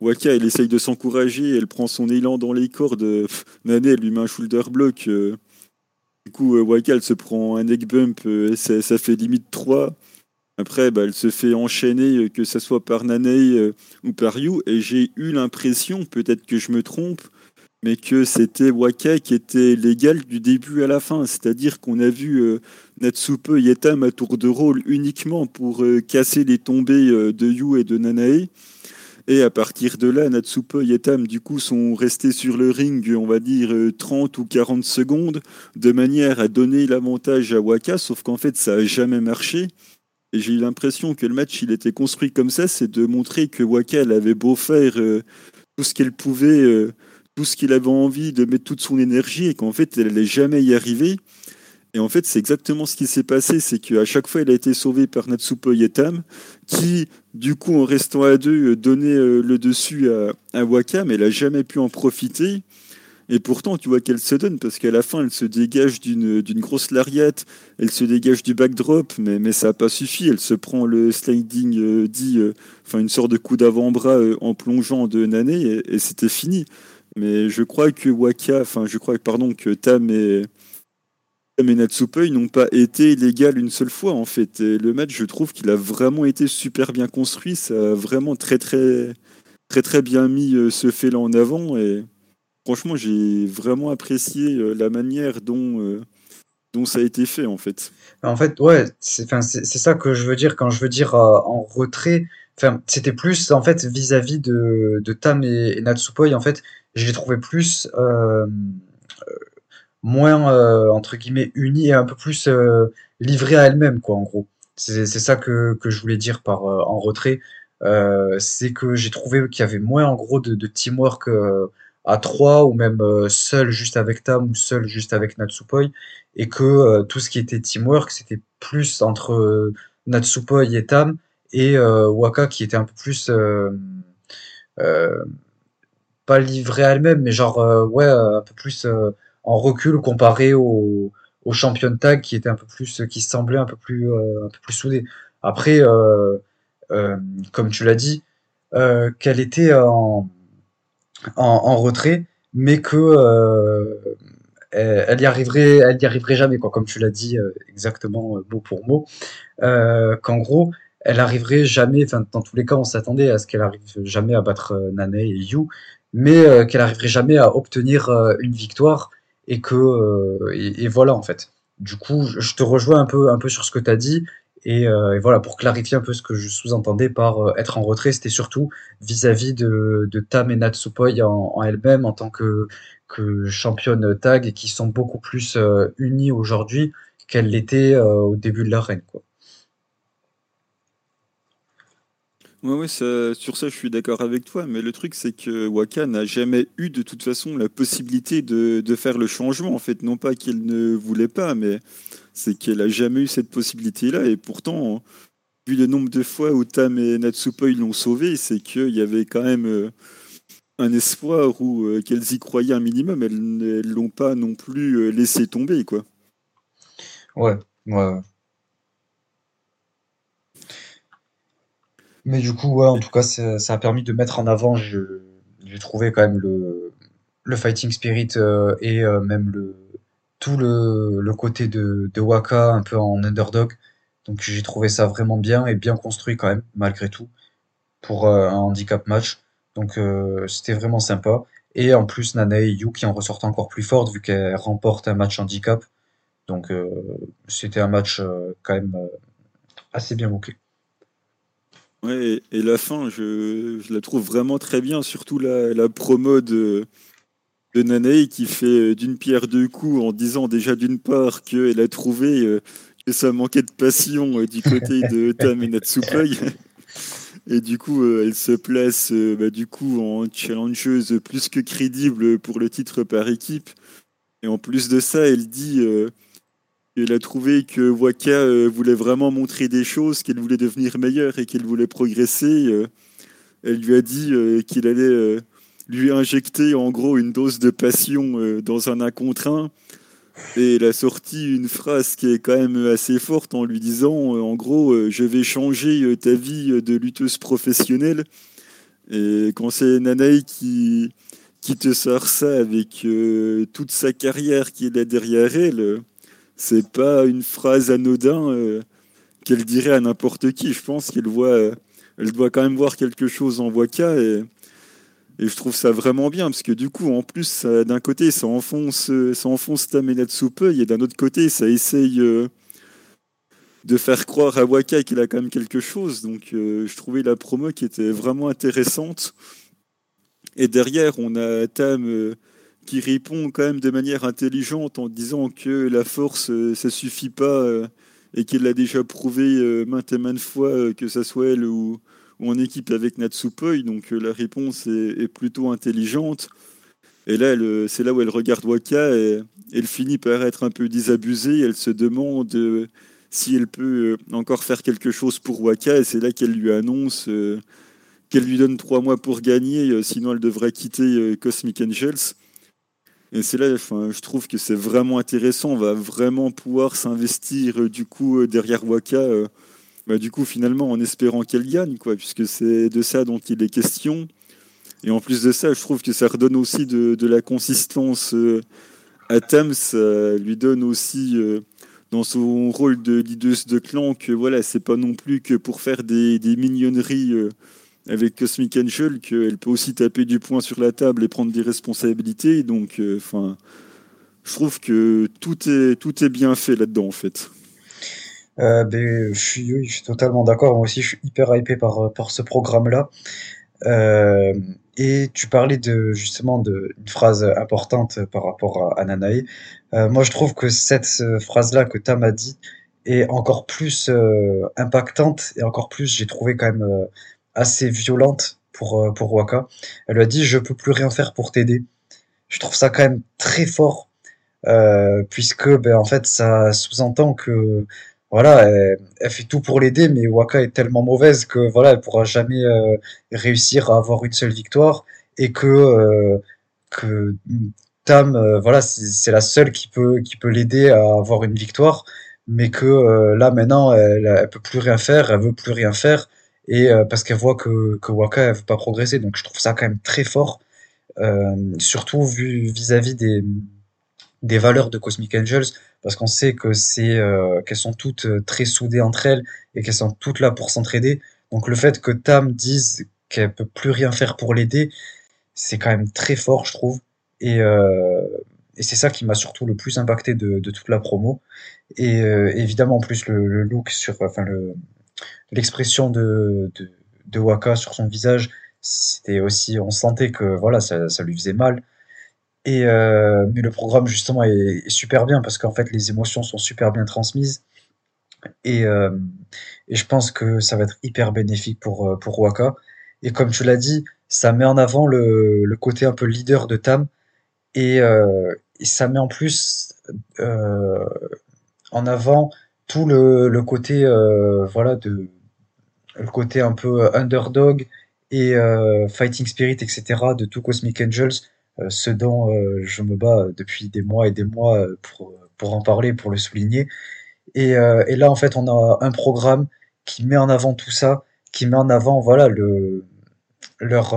Waka, elle essaye de s'encourager, elle prend son élan dans les cordes. Nanae, elle lui met un shoulder block. du coup, Waka, elle se prend un neck bump, ça, ça fait limite 3. Après, bah, elle se fait enchaîner, euh, que ce soit par Nanei euh, ou par Yu, et j'ai eu l'impression, peut-être que je me trompe, mais que c'était Waka qui était légal du début à la fin. C'est-à-dire qu'on a vu euh, Natsupe Yetam à tour de rôle uniquement pour casser les tombées de Yu et de Nanae. Et à partir de là, Natsupe et Yetam, du coup, sont restés sur le ring, on va dire, 30 ou 40 secondes, de manière à donner l'avantage à Waka, sauf qu'en fait, ça n'a jamais marché. Et j'ai eu l'impression que le match, il était construit comme ça, c'est de montrer que Waka, elle avait beau faire euh, tout ce qu'elle pouvait, euh, tout ce qu'il avait envie, de mettre toute son énergie, et qu'en fait, elle n'allait jamais y arriver. Et en fait, c'est exactement ce qui s'est passé, c'est qu'à chaque fois, elle a été sauvée par Natsupo Yetam, qui, du coup, en restant à deux, donnait euh, le dessus à, à Waka, mais elle n'a jamais pu en profiter. Et pourtant, tu vois qu'elle se donne, parce qu'à la fin, elle se dégage d'une grosse lariate, elle se dégage du backdrop, mais, ça n'a pas suffi. Elle se prend le sliding euh, dit, euh, enfin une sorte de coup d'avant-bras euh, en plongeant de Nané, et, c'était fini. Mais je crois que Waka, enfin je crois pardon, que Tam et, Tam et n'ont pas été illégales une seule fois, en fait. Et le match, je trouve qu'il a vraiment été super bien construit, ça a vraiment très très très très bien mis ce fait-là en avant, et franchement, j'ai vraiment apprécié euh, la manière dont, euh, dont ça a été fait, en fait. En fait, ouais, c'est ça que je veux dire quand je veux dire euh, en retrait. Enfin, c'était plus en fait vis-à-vis de, Tam et, Natsupoi. En fait, je les trouvais plus moins entre guillemets unis et un peu plus livrés à elles-mêmes, quoi, en gros. C'est ça que, que, je voulais dire par en retrait. c'est que j'ai trouvé qu'il y avait moins en gros de, de teamwork à trois ou même euh, seul juste avec Tam ou seul juste avec Natsupoi et que euh, tout ce qui était teamwork c'était plus entre euh, Natsupoi et Tam et Waka qui était un peu plus pas livré à elle-même mais genre ouais un peu plus en recul comparé au, au champion tag qui était un peu plus qui semblait un peu plus un peu plus soudé. Après comme tu l'as dit qu'elle était en en, retrait, mais que euh, elle, y arriverait, elle y arriverait jamais, quoi, comme tu l'as dit euh, exactement euh, mot pour mot, qu'en gros, elle arriverait jamais, enfin dans tous les cas, on s'attendait à ce qu'elle arrive jamais à battre Nane et Yu, mais qu'elle arriverait jamais à obtenir une victoire et que et, voilà en fait. Du coup, je te rejoins un peu un peu sur ce que tu as dit euh, et, voilà, pour clarifier un peu ce que je sous-entendais par euh, être en retrait, c'était surtout vis-à-vis de, de, Tam et Natsupoi en, en elle-même, en tant que, que championne tag et qui sont beaucoup plus unies aujourd'hui qu'elles l'étaient au début de leur règne. Quoi. Ouais, ouais, sur ça, je suis d'accord avec toi, mais le truc, c'est que Waka n'a jamais eu de toute façon la possibilité de, de faire le changement. En fait, non pas qu'elle ne voulait pas, mais c'est qu'elle a jamais eu cette possibilité-là. Et pourtant, vu le nombre de fois où Tam et Natsupoi l'ont sauvé, c'est qu'il y avait quand même euh, un espoir ou euh, qu'elles y croyaient un minimum. Elles ne l'ont pas non plus euh, laissé tomber, quoi. Ouais, ouais. Mais du coup, ouais, en tout cas, ça, a permis de mettre en avant, j'ai trouvé quand même le, le fighting spirit euh, et euh, même le, tout le, le côté de, de Waka un peu en underdog. Donc j'ai trouvé ça vraiment bien et bien construit quand même, malgré tout, pour euh, un handicap match. Donc c'était vraiment sympa. Et en plus, Nana et Yu qui en ressortent encore plus forte vu qu'elle remporte un match handicap. Donc c'était un match quand même assez bien bouclé. Ouais, et, la fin, je, la trouve vraiment très bien, surtout la, la promo de, de Nanae qui fait euh, d'une pierre deux coups en disant déjà d'une part qu'elle a trouvé euh, que ça manquait de passion euh, du côté de Tam et Natsupoi. Et du coup, elle se place bah, du coup en challengeuse plus que crédible pour le titre par équipe. Et en plus de ça, elle dit elle a trouvé que Waka euh, voulait vraiment montrer des choses, qu'elle voulait devenir meilleure et qu'elle voulait progresser. Euh, elle lui a dit euh, qu'il allait lui injecter en gros une dose de passion dans un 1 contre 1. Et elle a sorti une phrase qui est quand même assez forte en lui disant en gros, je vais changer ta vie de lutteuse professionnelle. Et quand c'est Nanae qui, qui te sort ça avec toute sa carrière qui est là derrière elle, c'est pas une phrase anodin euh, qu'elle dirait à n'importe qui. Je pense qu'elle voit, euh, elle doit quand même voir quelque chose en Waka et, et je trouve ça vraiment bien parce que du coup, en plus, d'un côté, ça enfonce, euh, ça enfonce et d'un autre côté, ça essaye de faire croire à Waka qu'il a quand même quelque chose. Donc, je trouvais la promo qui était vraiment intéressante. Et derrière, on a Tam qui répond quand même de manière intelligente en disant que la force, euh, ça suffit pas euh, et qu'elle l'a déjà prouvé euh, maintes et maintes fois, que ça soit elle ou, en équipe avec Natsupoi. Donc la réponse est, plutôt intelligente. Et là, c'est là où elle regarde Waka et elle finit par être un peu désabusée. Elle se demande si elle peut encore faire quelque chose pour Waka. Et c'est là qu'elle lui annonce qu'elle lui donne trois mois pour gagner, sinon elle devrait quitter Cosmic Angels. Et c'est là, enfin, je trouve que c'est vraiment intéressant. On va vraiment pouvoir s'investir euh, du coup euh, derrière Waka, euh, bah, du coup finalement en espérant qu'elle gagne, quoi, puisque c'est de ça dont il est question. Et en plus de ça, je trouve que ça redonne aussi de, de la consistance à Tam. Ça lui donne aussi dans son rôle de leader de clan que voilà, c'est pas non plus que pour faire des, des mignonneries avec Cosmic Angel qu'elle peut aussi taper du poing sur la table et prendre des responsabilités. Donc, euh, enfin, je trouve que tout est, tout est bien fait là-dedans, en fait. Euh, ben, je, suis, totalement d'accord. Moi aussi, je suis hyper hypé par, par ce programme-là. Euh, et tu parlais de justement d'une phrase importante par rapport à, Nanae. moi, je trouve que cette phrase-là que Tam a dit est encore plus impactante et encore plus, j'ai trouvé quand même assez violente pour, euh, pour Waka. Elle lui a dit Je peux plus rien faire pour t'aider. Je trouve ça quand même très fort, euh, puisque ben, en fait, ça sous-entend que voilà, elle, fait tout pour l'aider, mais Waka est tellement mauvaise que voilà, elle pourra jamais euh, réussir à avoir une seule victoire et que que Tam, voilà, c'est la seule qui peut qui peut l'aider à avoir une victoire, mais que là maintenant, elle, elle peut plus rien faire, elle veut plus rien faire et euh, parce qu'elle voit que, que Waka ne veut pas progresser. Donc je trouve ça quand même très fort, euh, surtout vis-à-vis des, des valeurs de Cosmic Angels, parce qu'on sait que euh, qu'elles sont toutes très soudées entre elles et qu'elles sont toutes là pour s'entraider. Donc le fait que Tam dise qu'elle peut plus rien faire pour l'aider, c'est quand même très fort, je trouve. Et, et c'est ça qui m'a surtout le plus impacté de, de toute la promo. Et évidemment, en plus, le, le look sur, enfin, le, l'expression de, de, Waka sur son visage, c'était aussi, on sentait que voilà, ça, ça lui faisait mal. Et mais le programme justement est, super bien parce qu'en fait les émotions sont super bien transmises et, et je pense que ça va être hyper bénéfique pour pour Waka. Et comme tu l'as dit, ça met en avant le, le côté un peu leader de Tam et ça met en plus en avant tout le, côté voilà de le côté un peu underdog et fighting spirit etc de tout Cosmic Angels euh, ce dont euh, je me bats depuis des mois et des mois euh, pour, pour en parler, pour le souligner. Et, là, en fait, on a un programme qui met en avant tout ça, qui met en avant, voilà, le, leur,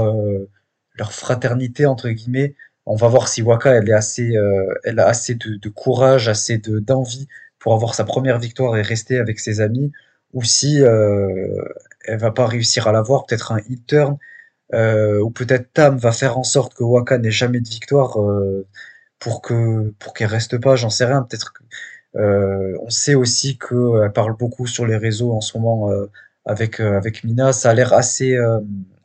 leur fraternité, entre guillemets. On va voir si Waka, elle, assez, elle a assez de, de courage, assez d'envie pour avoir sa première victoire et rester avec ses amis, ou si euh, elle va pas réussir à l'avoir, peut-être un hit turn, euh, ou peut-être Tam va faire en sorte que Waka n'ait jamais de victoire euh, pour que pour qu'elle reste pas, j'en sais rien. Peut-être euh, on sait aussi qu'elle parle beaucoup sur les réseaux en ce moment avec avec Mina. Ça a l'air assez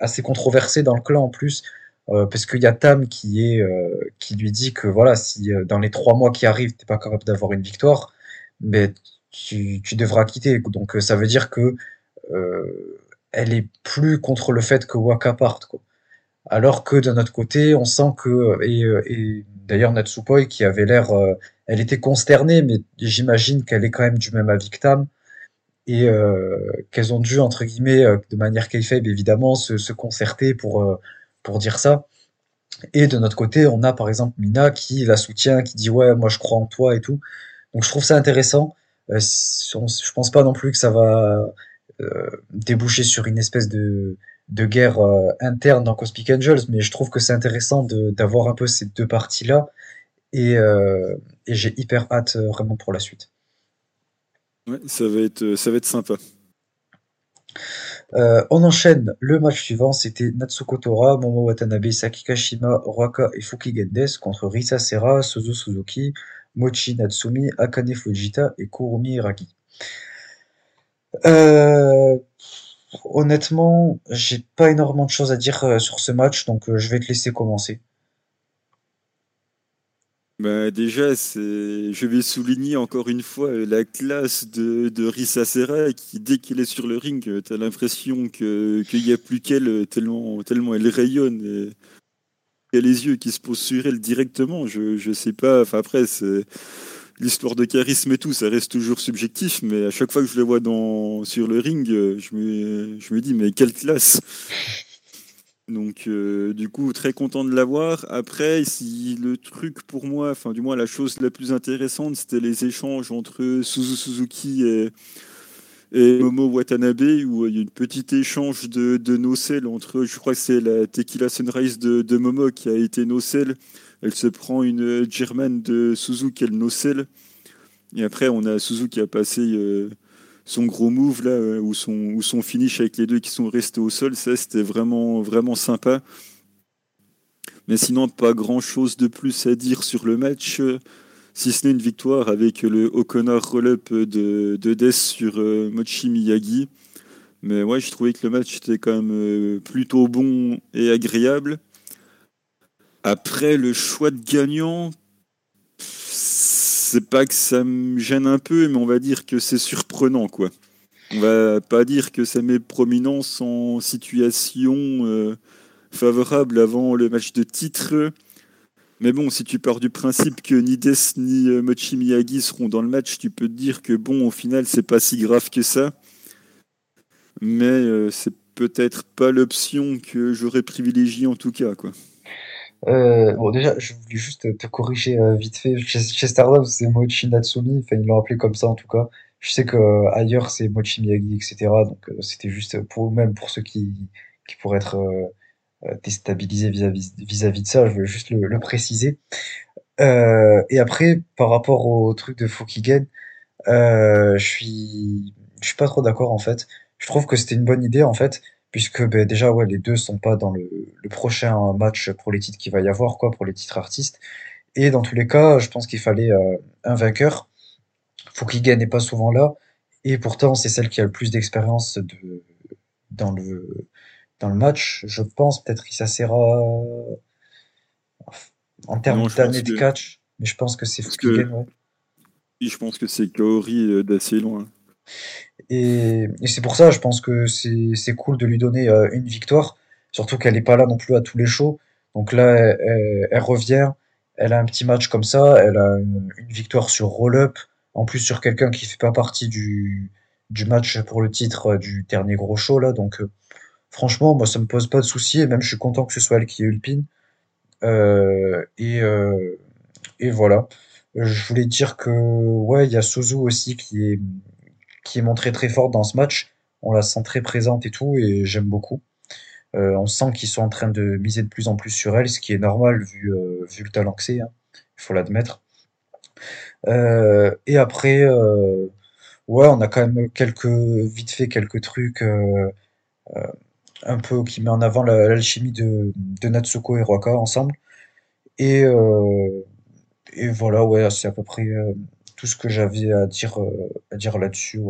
assez controversé dans le clan en plus. parce qu'il y a Tam qui est qui lui dit que voilà si dans les trois mois qui arrivent t'es pas capable d'avoir une victoire mais tu, devras quitter donc ça veut dire que euh, elle est plus contre le fait que Waka parte. Alors que d'un autre côté, on sent que et, euh, d'ailleurs Natsupoi qui avait l'air, euh, elle était consternée, mais j'imagine qu'elle est quand même du même avis que Tam et euh, qu'elles ont dû entre guillemets de manière kayfabe évidemment se, se concerter pour pour dire ça. Et de notre côté, on a par exemple Mina qui la soutient, qui dit ouais moi je crois en toi et tout. Donc je trouve ça intéressant. je pense pas non plus que ça va euh, déboucher sur une espèce de, de guerre euh, interne dans Cosmic Angels, mais je trouve que c'est intéressant d'avoir un peu ces deux parties-là, et, euh, et j'ai hyper hâte vraiment pour la suite. Ouais, ça va être, ça va être sympa. Euh, on enchaîne le match suivant, c'était Natsuko Tora, Momo Watanabe, Saki Kashima, Roaka et Fuki Gendes contre Risa Sera, Suzu Suzuki, Mochi Natsumi, Akane Fujita et Kurumi Iraki. Euh, honnêtement, j'ai pas énormément de choses à dire euh, sur ce match, donc euh, je vais te laisser commencer. Bah déjà, je vais souligner encore une fois la classe de, de Risa Serra qui, dès qu'elle est sur le ring, tu as l'impression qu'il n'y a plus qu'elle, tellement, elle rayonne. A les yeux qui se posent sur elle directement. Je, je sais pas. Enfin, après, c'est l'histoire de charisme et tout, ça reste toujours subjectif, mais à chaque fois que je le vois dans, sur le ring, euh, je me, je me dis, mais quelle classe donc euh, du coup très content de l'avoir. Après si le truc pour moi, enfin du moins la chose la plus intéressante, c'était les échanges entre Suzu Suzuki et, et Momo Watanabe où il y a une petite échange de, nocelles entre, je crois que c'est la Tequila Sunrise de, de Momo qui a été nocelle elle se prend une German de Suzuki, elle nocelle. Et après, on a Suzuki qui a passé euh, son gros move, là, euh, ou, son, ou son finish avec les deux qui sont restés au sol. Ça, c'était vraiment, vraiment sympa. Mais sinon, pas grand chose de plus à dire sur le match, si ce n'est une victoire avec le O'Connor roll-up de, de Death sur euh, Mochi Miyagi. Mais ouais, je trouvais que le match était quand même plutôt bon et agréable. Après, le choix de gagnant, c'est pas que ça me gêne un peu, mais on va dire que c'est surprenant, quoi. On va pas dire que ça met prominence en situation euh, favorable avant le match de titre. Mais bon, si tu pars du principe que ni Des ni euh, Mochi Miyagi seront dans le match, tu peux te dire que bon, au final, c'est pas si grave que ça. Mais euh, c'est peut-être pas l'option que j'aurais privilégiée en tout cas, quoi. Euh, bon, déjà, je voulais juste te corriger vite fait. Chez, chez Stardom, c'est Mochi Natsumi. Enfin, ils l'ont appelé comme ça en tout cas. Je sais que ailleurs c'est Mochi Miyagi, etc. Donc c'était juste pour même pour ceux qui, qui pourraient être déstabilisés vis-à-vis vis-à-vis de ça. Je veux juste le, préciser. et après, par rapport au truc de Fukigen, je suis je suis pas trop d'accord en fait. Je trouve que c'était une bonne idée en fait puisque ben, déjà ouais les deux sont pas dans le, prochain match pour les titres qu'il va y avoir quoi pour les titres artistes et dans tous les cas je pense qu'il fallait euh, un vainqueur Fukigen n'est pas souvent là et pourtant c'est celle qui a le plus d'expérience de dans le dans le match je pense peut-être Issa Serra en termes d'années de catch, mais je pense que c'est Fukigen, ouais. je pense que c'est Kaori d'assez loin. Et, c'est pour ça, je pense que c'est cool de lui donner euh, une victoire, surtout qu'elle n'est pas là non plus à tous les shows. Donc là, elle, revient, elle a un petit match comme ça, elle a une, victoire sur roll-up, en plus sur quelqu'un qui fait pas partie du, du match pour le titre euh, du dernier gros show là. Donc euh, franchement, moi ça me pose pas de soucis, et même je suis content que ce soit elle qui ait eu le pin. et, et voilà. Je voulais dire que ouais, il y a Suzu aussi qui est qui est très forte dans ce match. On la sent très présente et tout, et j'aime beaucoup. Euh, on sent qu'ils sont en train de miser de plus en plus sur elle, ce qui est normal vu, euh, vu le talent que c'est, hein. il faut l'admettre. Euh, et après, ouais, on a quand même quelques, vite fait quelques trucs un peu qui met en avant l'alchimie de, de Natsuko et Roaka ensemble. Et, et voilà, ouais, c'est à peu près tout ce que j'avais à dire, euh, dire là-dessus.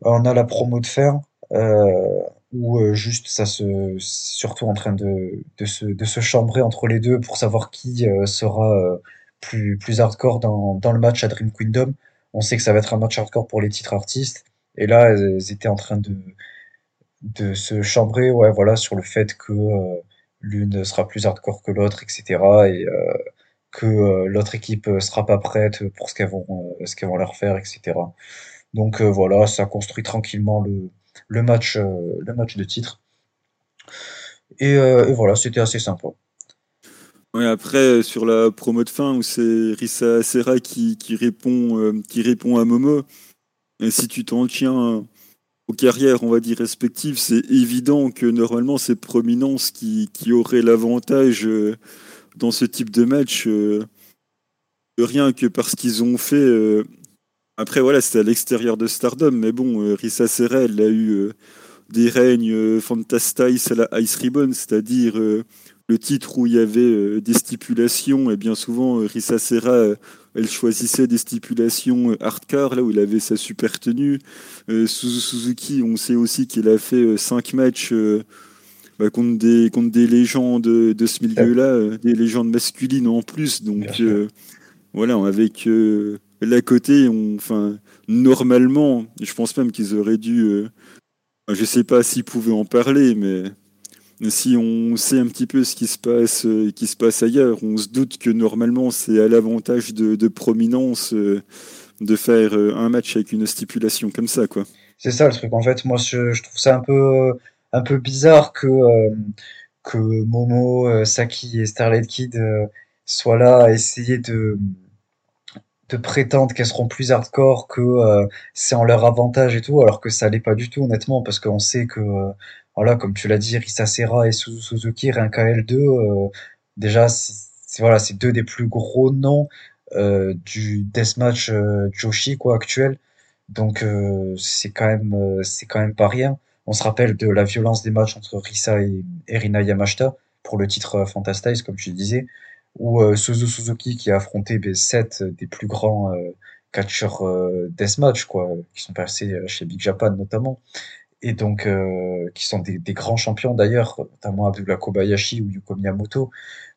On a la promo de fer, euh, où euh, juste ça se, surtout en train de, de, se, de se chambrer entre les deux pour savoir qui sera plus, plus hardcore dans, dans le match à Dream Kingdom. On sait que ça va être un match hardcore pour les titres artistes. Et là, elles, étaient en train de, de se chambrer ouais, voilà, sur le fait que l'une sera plus hardcore que l'autre, etc. Et, que euh, l'autre équipe euh, sera pas prête pour ce qu'elles vont, euh, ce qu'elles vont leur faire, etc. Donc voilà, ça construit tranquillement le, le match, le match de titre. Et, voilà, c'était assez sympa. Ouais, après, sur la promo de fin, où c'est Rissa Serra qui, qui, répond, qui répond à Momo, et si tu t'en tiens aux carrières, on va dire, respectives, c'est évident que normalement, c'est Prominence qui, aurait l'avantage dans ce type de match, euh, rien que parce qu'ils ont fait. Euh, après, voilà, c'était à l'extérieur de Stardom, mais bon, euh, Rissa Serra, elle a eu des règnes Fantastice à la Ice Ribbon, c'est-à-dire le titre où il y avait des stipulations, et bien souvent, Rissa Serra, elle choisissait des stipulations hardcore, là où il avait sa super tenue. Suzuki, on sait aussi qu'il a fait cinq matchs bah, contre, des, contre des légendes de ce milieu-là, euh, des légendes masculines en plus. Donc euh, voilà, avec euh, l'à côté, on, enfin, normalement, je pense même qu'ils auraient dû. je sais pas s'ils pouvaient en parler, mais si on sait un petit peu ce qui se passe, qui se passe ailleurs, on se doute que normalement c'est à l'avantage de, de, prominence de faire un match avec une stipulation comme ça, quoi. C'est ça le truc. En fait, moi, je, trouve ça un peu un peu bizarre que, euh, que Momo, euh, Saki et Starlight Kid euh, soient là à essayer de, de prétendre qu'elles seront plus hardcore, que c'est en leur avantage et tout, alors que ça l'est pas du tout, honnêtement, parce qu'on sait que, voilà, comme tu l'as dit, Risa Serra et Suzuki, rien qu'à L2, déjà, c'est deux des plus gros noms du deathmatch Joshi quoi actuel. Donc c'est quand même quand même pas rien. On se rappelle de la violence des matchs entre Risa et, Erina Yamashita pour le titre euh, Fantastize, comme tu disais, ou euh, Suzu Suzuki qui a affronté ben, sept des plus grands euh, catcheurs deathmatch, quoi, qui sont passés chez Big Japan notamment, et donc qui sont des, grands champions d'ailleurs, notamment Abdullah Kobayashi ou Yuko Miyamoto.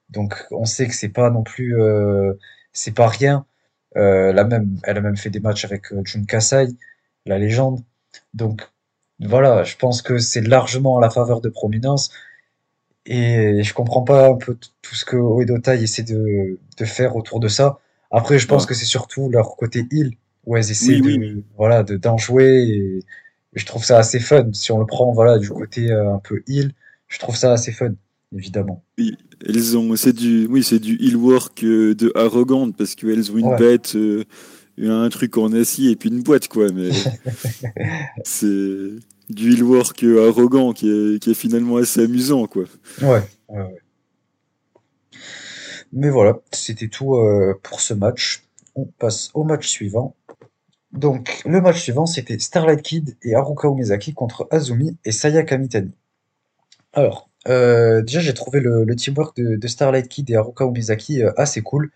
Donc on sait que c'est pas non plus, c'est pas rien. la même, elle a même fait des matchs avec Jun Kasai, la légende. Donc voilà, je pense que c'est largement à la faveur de Prominence. Et je comprends pas un peu tout ce que Oedo essaie de, de faire autour de ça. Après, je pense que c'est surtout leur côté heal, où elles essaient de, voilà, de, d'en jouer. Et, je trouve ça assez fun. Si on le prend, voilà, du côté euh, un peu heal, je trouve ça assez fun, évidemment. Oui, elles ont, c'est du, oui, c'est du heal work euh, de arrogante parce qu'elles ont une bête, euh, un truc en acier et puis une boîte, quoi. Mais c'est du healwork arrogant qui est, qui est, finalement assez amusant, quoi. Ouais, ouais, Mais voilà, c'était tout pour ce match. On passe au match suivant. Donc, le match suivant, c'était Starlight Kid et Haruka Umezaki contre Azumi et Sayaka Mitani. Alors, euh, déjà, j'ai trouvé le, teamwork de, Starlight Kid et Haruka Umezaki euh, assez cool.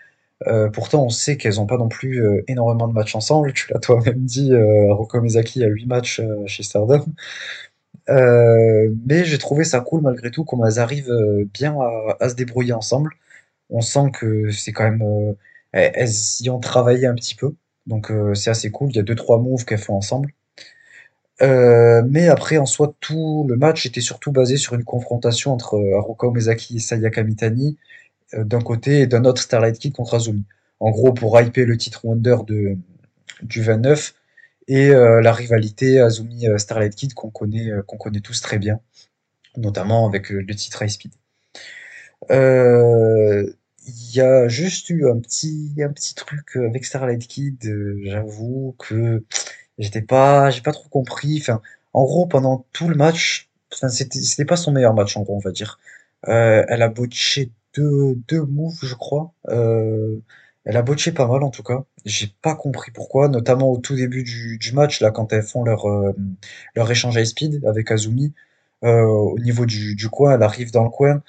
Euh, pourtant, on sait qu'elles n'ont pas non plus énormément de matchs ensemble. Tu l'as toi-même dit, Roko Mizaki a 8 matchs chez Stardom. mais j'ai trouvé ça cool malgré tout, comment elles arrivent bien à, se débrouiller ensemble. On sent que c'est quand même, elles y ont travaillé un petit peu, donc c'est assez cool. Il y a deux trois moves qu'elles font ensemble. mais après, en soi, tout le match était surtout basé sur une confrontation entre Haruka Omezaki et Sayaka Mitani d'un côté et d'un autre Starlight Kid contre Azumi. En gros, pour hyper le titre Wonder de, du 29 et la rivalité Azumi Starlight Kid qu'on connaît, qu'on connaît tous très bien, notamment avec le titre High Speed. Il y a juste eu un petit, un petit truc avec Starlight Kid, j'avoue que j'étais pas, j'ai pas trop compris. Enfin, en gros, pendant tout le match, enfin, c'était, c'était pas son meilleur match, en gros, on va dire. Euh, elle a botché deux, deux moves, je crois. Euh, elle a botché pas mal, en tout cas. J'ai pas compris pourquoi, notamment au tout début du, du match, là, quand elles font leur, euh, leur échange high speed avec Azumi. Euh, au niveau du, du coin, elle arrive dans le coin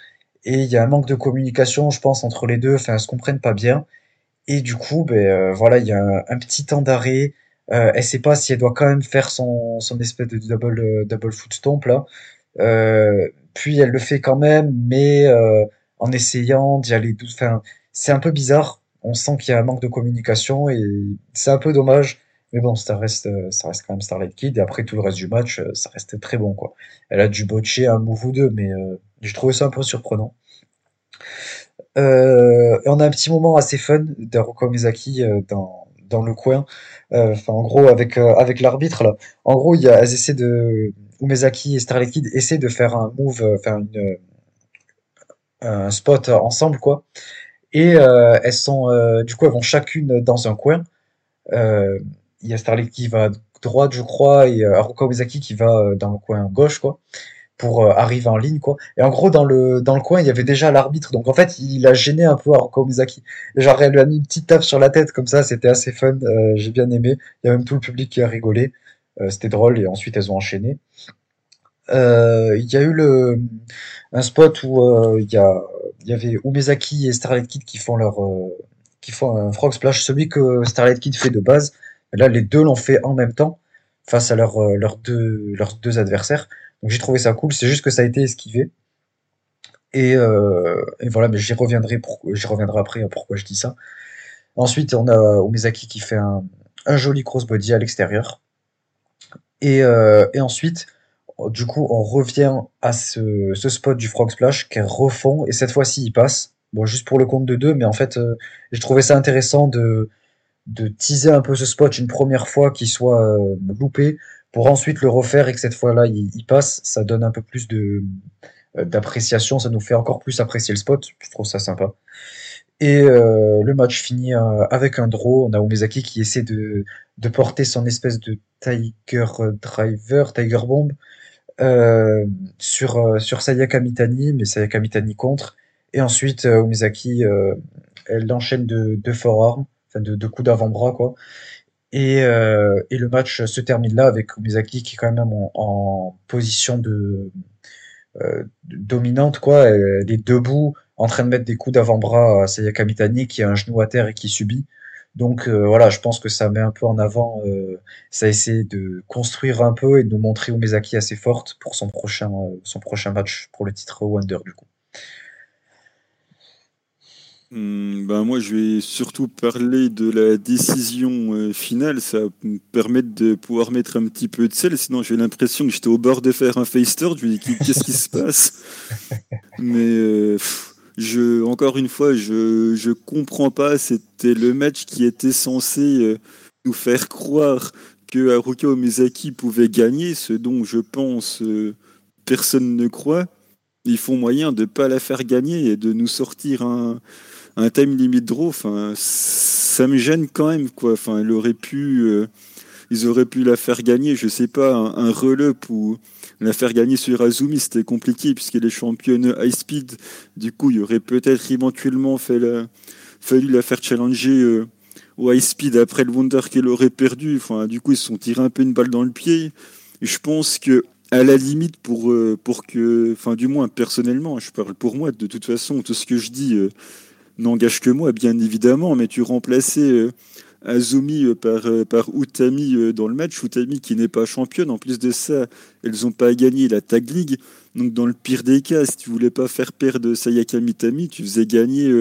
et il y a un manque de communication, je pense, entre les deux. Enfin, elles se comprennent pas bien. Et du coup, ben euh, voilà, il y a un, petit temps d'arrêt. Euh, elle sait pas si elle doit quand même faire son, espèce de double euh, double foot stomp là. Euh, puis elle le fait quand même, mais en essayant d'y aller. Enfin, c'est un peu bizarre. On sent qu'il y a un manque de communication et c'est un peu dommage. Mais bon, ça reste, ça reste quand même Starlight Kid. Et après tout le reste du match, ça reste très bon quoi. Elle a dû botcher un move ou deux, mais j'ai trouvé ça un peu surprenant. Euh, et on a un petit moment assez fun d'Haruka Mizaki euh, dans, dans le coin. Euh, en gros, avec, avec l'arbitre, là. En gros, de. Umezaki et Starlight Kid essaient de faire un move, faire un spot ensemble, quoi. Et elles sont. du coup, elles vont chacune dans un coin. Il y a Starlight qui va droite, je crois, et Haruka Umezaki qui va dans le coin gauche, quoi pour euh, arriver en ligne quoi. Et en gros dans le dans le coin il y avait déjà l'arbitre donc en fait il a gêné un peu Haruka Mizaki. Genre elle lui a mis une petite tape sur la tête comme ça c'était assez fun euh, j'ai bien aimé. Il y a même tout le public qui a rigolé euh, c'était drôle et ensuite elles ont enchaîné. Il y a eu le un spot où il y y avait Umezaki et Starlight Kid qui font leur qui font un frog splash celui que Starlight Kid fait de base. là les deux l'ont fait en même temps face à leurs deux leurs deux adversaires. Donc j'ai trouvé ça cool, c'est juste que ça a été esquivé. Et, euh, voilà, mais j'y reviendrai, j'y reviendrai après pourquoi je dis ça. Ensuite, on a Omezaki qui fait un, joli crossbody à l'extérieur. Et, euh, et ensuite, du coup, on revient à ce, spot du Frog Splash qu'elle refond, et cette fois-ci, il passe. Bon, juste pour le compte de deux, mais en fait, euh, j'ai trouvé ça intéressant de, de teaser un peu ce spot une première fois qu'il soit loupé pour ensuite le refaire et que cette fois-là il, passe, ça donne un peu plus euh, d'appréciation, ça nous fait encore plus apprécier le spot, je trouve ça sympa. Et euh, le match finit euh, avec un draw, on a Umezaki qui essaie de, porter son espèce de Tiger Driver, Tiger Bomb sur, Sayaka Mitani, mais Sayaka Mitani contre. Et ensuite, Umezaki, elle enchaîne de, de forearm, enfin de, de coups d'avant-bras, quoi. Et, euh, et, le match se termine là avec Umezaki qui est quand même en, position de, euh, dominante quoi. Elle est debout, en train de mettre des coups d'avant-bras à Sayaka Mitani qui a un genou à terre et qui subit. Donc euh, voilà, je pense que ça met un peu en avant, euh, ça essaie de construire un peu et de nous montrer Umezaki assez forte pour son prochain, euh, son prochain match pour le titre Wonder du coup. Ben moi, je vais surtout parler de la décision euh, finale. Ça me permettre de pouvoir mettre un petit peu de sel. Sinon, j'ai l'impression que j'étais au bord de faire un face turn. Je me dis, qu'est-ce qui se passe? Mais euh, je, encore une fois, je je comprends pas. C'était le match qui était censé euh, nous faire croire que Haruka Omezaki pouvait gagner, ce dont je pense personne ne croit. Ils font moyen de pas la faire gagner et de nous sortir un un time limit draw, enfin, ça me gêne quand même, quoi. Enfin, pu, euh, ils auraient pu la faire gagner, je sais pas, un, un ou la faire gagner sur Azumi, c'était compliqué puisqu'elle est championne high speed. Du coup, il aurait peut-être éventuellement fait fallu la faire challenger euh, au high speed après le Wonder qu'elle aurait perdu. Enfin, du coup, ils se sont tirés un peu une balle dans le pied. Et je pense que à la limite pour euh, pour que, enfin, du moins personnellement, je parle pour moi. De toute façon, tout ce que je dis n'engage que moi, bien évidemment, mais tu remplaçais euh, Azumi par, par Utami dans le match. Utami qui n'est pas championne. En plus de ça, elles n'ont pas gagné la Tag League. Donc dans le pire des cas, si tu voulais pas faire perdre Sayaka Mitami, tu faisais gagner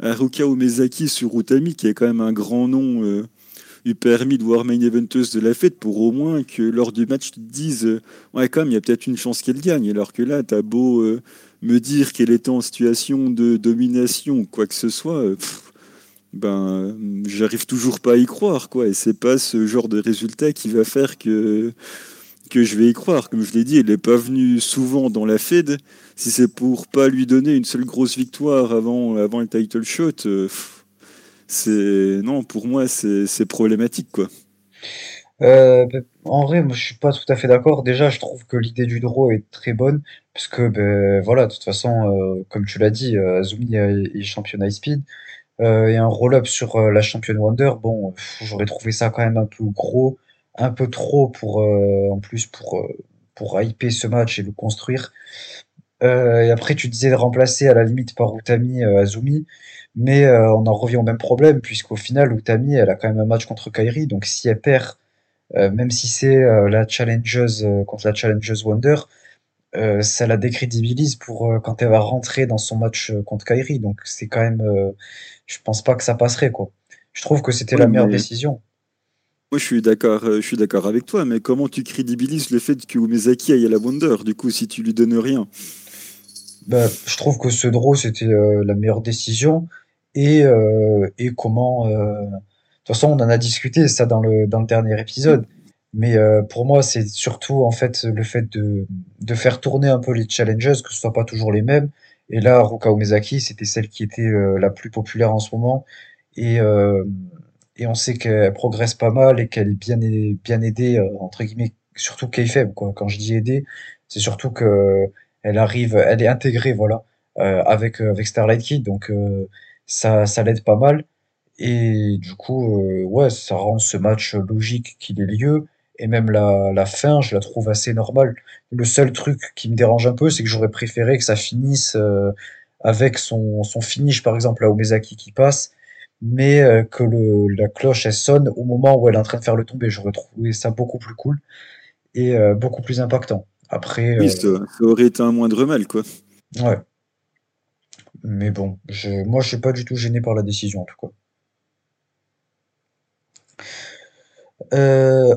Haruka Omezaki sur Utami, qui est quand même un grand nom lui permis de voir main eventeuse de la fête pour au moins que lors du match, tu te dises euh, Ouais, quand même, il y a peut-être une chance qu'elle gagne. Alors que là, t'as beau euh, me dire qu'elle est en situation de domination ou quoi que ce soit, euh, ben, j'arrive toujours pas à y croire, quoi. Et c'est pas ce genre de résultat qui va faire que je vais y croire. Comme je l'ai dit, elle n'est pas venue souvent dans la Fed. Si c'est pour pas lui donner une seule grosse victoire avant, le title shot, c'est non pour moi c'est problématique quoi. Euh, ben, en vrai, moi je suis pas tout à fait d'accord. Déjà, je trouve que l'idée du draw est très bonne, parce que ben, voilà, de toute façon, euh, comme tu l'as dit, euh, Azumi est, champion high speed et un roll-up sur la championne Wonder. Bon, j'aurais trouvé ça quand même un peu gros, un peu trop pour en plus pour pour hyper ce match et le construire. et après, tu disais de remplacer à la limite par Utami Azumi. Mais on en revient au même problème, puisqu'au final, Utami, elle a quand même un match contre Kairi, donc si elle perd, même si c'est euh, la challengeuse contre la challengeuse Wonder, ça la décrédibilise pour quand elle va rentrer dans son match contre Kairi. Donc c'est quand même, je pense pas que ça passerait quoi. Je trouve que c'était la meilleure décision. Moi, je suis d'accord, je suis d'accord avec toi, mais comment tu crédibilises le fait que Umezaki aille à la Wonder, du coup, si tu lui donnes rien? Bah, je trouve que ce draw, c'était la meilleure décision et, euh, et comment. Euh, toute façon, on en a discuté ça dans le, dans le dernier épisode. Mais euh, pour moi, c'est surtout en fait le fait de, de faire tourner un peu les challenges, que ce soit pas toujours les mêmes. Et là, Ruka Umezaki, c'était celle qui était la plus populaire en ce moment. Et, et on sait qu'elle progresse pas mal et qu'elle est bien, bien aidée, entre guillemets, surtout faible quoi. Quand je dis aidée, c'est surtout que elle arrive, elle est intégrée, voilà, avec, avec Starlight Kid. Donc, ça, ça l'aide pas mal. Et du coup, euh, ouais, ça rend ce match logique qu'il ait lieu. Et même la, la fin, je la trouve assez normale. Le seul truc qui me dérange un peu, c'est que j'aurais préféré que ça finisse euh, avec son, son finish, par exemple, à Omezaki qui passe, mais euh, que le, la cloche, elle sonne au moment où elle est en train de faire le tomber. J'aurais trouvé ça beaucoup plus cool et beaucoup plus impactant. Après, oui, ça, ça aurait été un moindre mal, quoi. Ouais. Mais bon, je, moi je suis pas du tout gêné par la décision en tout cas. Euh,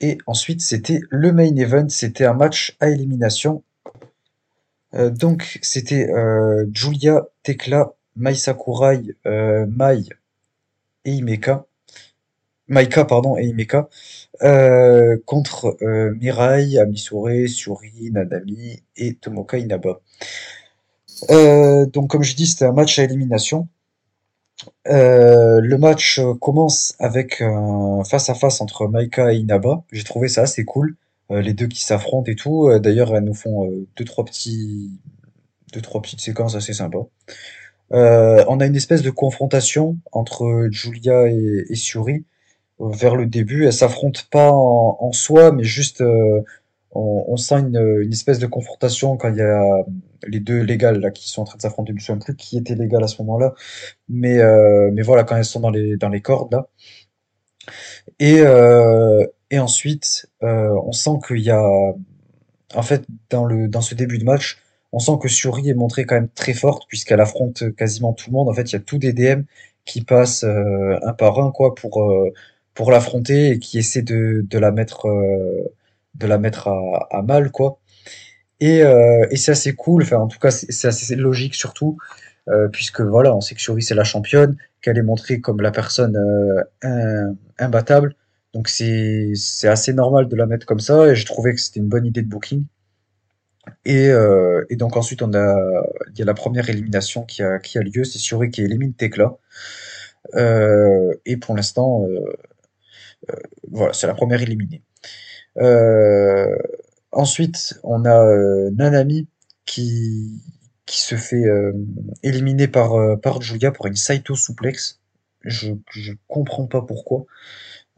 et ensuite, c'était le main event, c'était un match à élimination. Euh, donc, c'était euh, Julia, Tekla, Mai Sakurai, Mai et Imeka. Maika, pardon, et Imeka. contre Mirai, Amisure, Suri, Nanami et Tomoka Inaba. Donc, comme je dis, c'était un match à élimination. Euh, le match commence avec un face-à-face entre Maika et Inaba. J'ai trouvé ça assez cool. Euh, les deux qui s'affrontent et tout. D'ailleurs, elles nous font deux, trois petits, deux, trois petites séquences assez sympas. on a une espèce de confrontation entre Julia et, et Suri vers le début. Elles s'affrontent pas en, soi, mais juste on, sent une, espèce de confrontation quand il y a les deux légales là qui sont en train de s'affronter. Je ne plus qui était légal à ce moment-là, mais euh, mais voilà quand elles sont dans les dans les cordes là. Et euh, et ensuite euh, on sent qu'il y a en fait dans le dans ce début de match on sent que Suri est montrée quand même très forte puisqu'elle affronte quasiment tout le monde. En fait, il y a tous des DM qui passent un par un quoi pour pour l'affronter et qui essaient de, de la mettre de la mettre à, mal, quoi. Et, euh, et c'est assez cool, enfin, en tout cas, c'est assez logique surtout, euh, puisque voilà, on sait que Shuri c'est la championne, qu'elle est montrée comme la personne euh, imbattable. Donc c'est assez normal de la mettre comme ça, et j'ai trouvé que c'était une bonne idée de booking. Et, et donc ensuite, on a, il y a la première élimination qui a, qui a lieu, c'est Shuri qui élimine Tekla. et pour l'instant, voilà, c'est la première éliminée. Euh, ensuite, on a euh, Nanami qui, qui se fait euh, éliminer par, par Julia pour une Saito souplex. Je, je comprends pas pourquoi.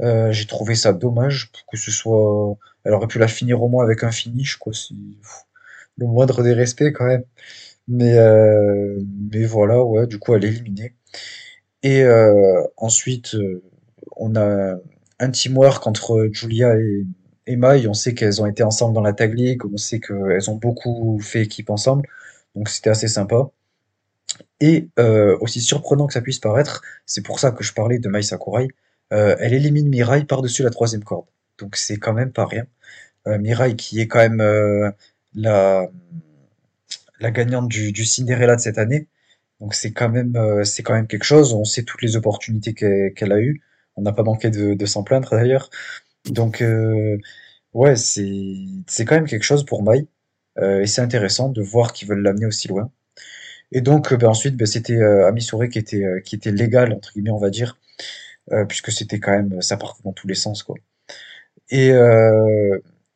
j'ai trouvé ça dommage que ce soit. Elle aurait pu la finir au moins avec un finish, quoi. C'est le moindre des respects quand même. Mais, mais voilà, ouais, du coup, elle est éliminée. Et ensuite, on a un teamwork entre Julia et, et Mai. On sait qu'elles ont été ensemble dans la Tag League. On sait qu'elles ont beaucoup fait équipe ensemble. Donc c'était assez sympa. Et euh, aussi surprenant que ça puisse paraître, c'est pour ça que je parlais de Mai Sakurai, euh, elle élimine Mirai par-dessus la troisième corde. Donc c'est quand même pas rien. Euh, Mirai qui est quand même euh, la, la gagnante du, du Cinderella de cette année. Donc c'est quand même euh, c'est quand même quelque chose. On sait toutes les opportunités qu'elle qu'elle a eues. On n'a pas manqué de, de s'en plaindre d'ailleurs. Donc euh, ouais c'est quand même quelque chose pour Mai. Euh, et c'est intéressant de voir qu'ils veulent l'amener aussi loin. Et donc, euh, ben, ensuite, ben, c'était euh, Amisure qui était, euh, qui était légal, entre guillemets, on va dire, puisque c'était quand même, ça partait dans tous les sens, quoi. Et,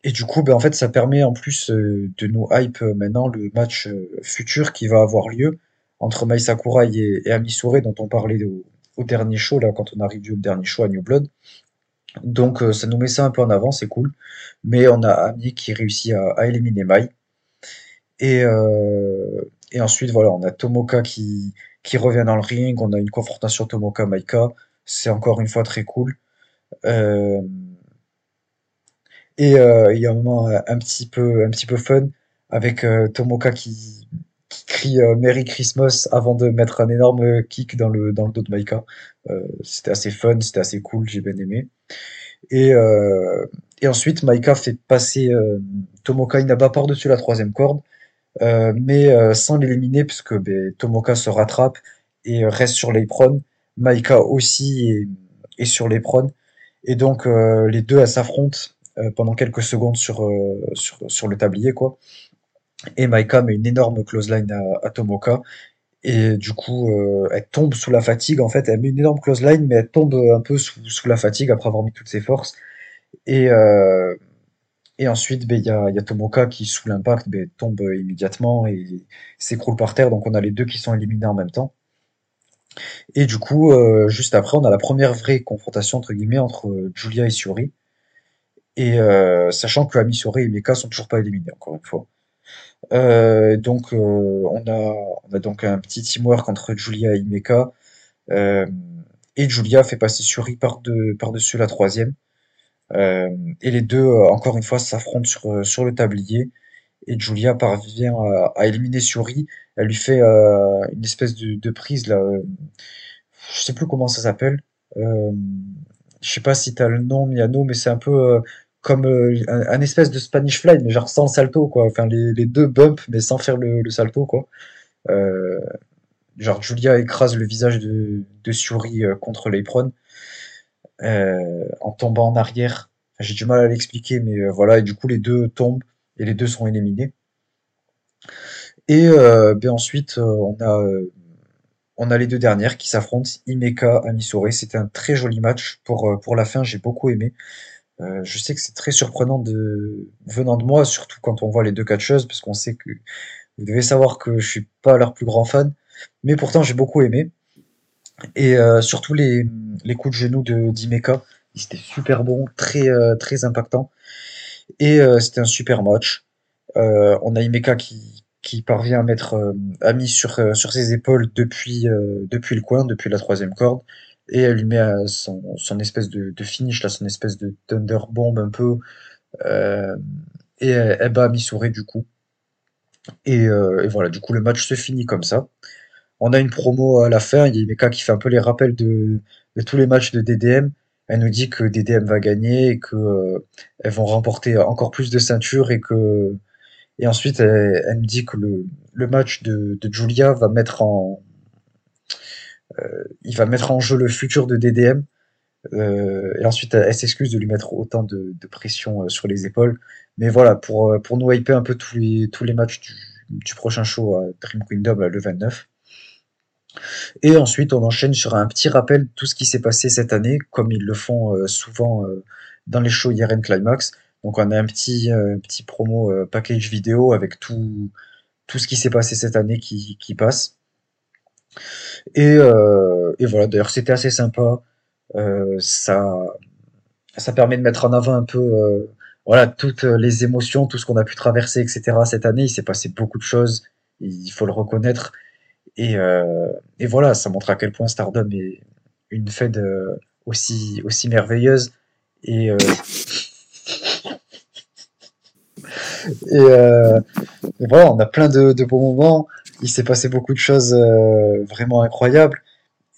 et du coup, ben, en fait, ça permet en plus de nous hype maintenant le match futur qui va avoir lieu entre Mai Sakurai et, et Amisure, dont on parlait au, au dernier show, là, quand on a review le dernier show à New Blood. Donc, euh, ça nous met ça un peu en avant, c'est cool. Mais on a Ami qui réussit à, éliminer Mai. Et, euh, et ensuite, voilà, on a Tomoka qui, revient dans le ring. On a une confrontation Tomoka-Maika. C'est encore une fois très cool. Euh, et il y a un moment un petit peu, un petit peu fun avec Tomoka qui crie euh, Merry Christmas avant de mettre un énorme kick dans le, dans le dos de Maika. Euh, c'était assez fun, c'était assez cool, j'ai bien aimé. Et, euh, ensuite, Maika fait passer Tomoka Inaba par-dessus la troisième corde. Mais sans l'éliminer puisque ben, Tomoka se rattrape et reste sur l'apron. Maika aussi est, sur l'apron. Et donc les deux s'affrontent pendant quelques secondes sur, sur, sur le tablier quoi. Et Maika met une énorme clothesline à, à Tomoka. Et du coup, euh, elle tombe sous la fatigue. En fait, elle met une énorme clothesline, mais elle tombe un peu sous, sous la fatigue après avoir mis toutes ses forces. Et, euh, et ensuite, ben, il y a, y a Tomoka qui, sous l'impact, ben, tombe immédiatement et s'écroule par terre. Donc on a les deux qui sont éliminés en même temps. Et du coup, euh, juste après, on a la première vraie confrontation, entre guillemets, entre Julia et Syuri. Et sachant que Amisore et Meka sont toujours pas éliminés, encore une fois. Euh, donc, euh, on a, on a donc un petit teamwork entre Julia et Meka. Euh, et Julia fait passer Syuri par de, par-dessus la troisième. Et les deux, encore une fois, s'affrontent sur, sur le tablier. Et Julia parvient à, éliminer Syuri. Elle lui fait une espèce de, prise, là. euh, je sais plus comment ça s'appelle. Euh, je sais pas si t'as le nom, Miano, mais c'est un peu comme euh, un, espèce de Spanish Fly, mais genre sans salto, quoi. Enfin, les, deux bump, mais sans faire le, salto, quoi. Euh, genre, Julia écrase le visage de, de Syuri euh, contre l'apron en tombant en arrière. J'ai du mal à l'expliquer, mais voilà. Et du coup, les deux tombent et les deux sont éliminés. Et ben ensuite, on a, les deux dernières qui s'affrontent, Himeka, Amisore. C'était un très joli match pour la fin, j'ai beaucoup aimé. Euh, je sais que c'est très surprenant de venant de moi, surtout quand on voit les deux catcheuses, parce qu'on sait que vous devez savoir que je suis pas leur plus grand fan, mais pourtant j'ai beaucoup aimé. Et euh, surtout les, les coups de genoux de d'Himeka, ils étaient super bons, très euh, très impactants. Et euh, c'était un super match. Euh, on a Himeka qui, qui parvient à mettre Ami sur, sur ses épaules depuis, depuis le coin, depuis la troisième corde, et elle lui met euh, son, espèce de, finish, là, son espèce de Thunder Bomb un peu, euh, et elle, elle bat Missouri du coup. Et, euh, voilà, du coup le match se finit comme ça. On a une promo à la fin, il y a Himeka qui fait un peu les rappels de, tous les matchs de DDM. Elle nous dit que DDM va gagner et que euh, elles vont remporter encore plus de ceintures et que et ensuite, elle, elle me dit que le, match de, Julia va mettre en, euh, il va mettre en jeu le futur de DDM. Euh, et ensuite, elle, s'excuse de lui mettre autant de, pression euh, sur les épaules. Mais voilà, pour, euh, pour nous hyper un peu tous les, matchs du, prochain show à Dream Kingdom, le 29. Et ensuite, on enchaîne sur un petit rappel de tout ce qui s'est passé cette année, comme ils le font souvent dans les shows IRN Climax. Donc, on a un petit, promo package vidéo avec tout, ce qui s'est passé cette année qui passe. Et, euh, et voilà, d'ailleurs, c'était assez sympa. Euh, ça, ça permet de mettre en avant un peu euh, voilà, toutes les émotions, tout ce qu'on a pu traverser, etc. Cette année, il s'est passé beaucoup de choses, il faut le reconnaître. Et, voilà, ça montre à quel point Stardom est une euh, aussi, merveilleuse. Et, et, voilà, on a plein de, de bons moments. Il s'est passé beaucoup de choses vraiment incroyables.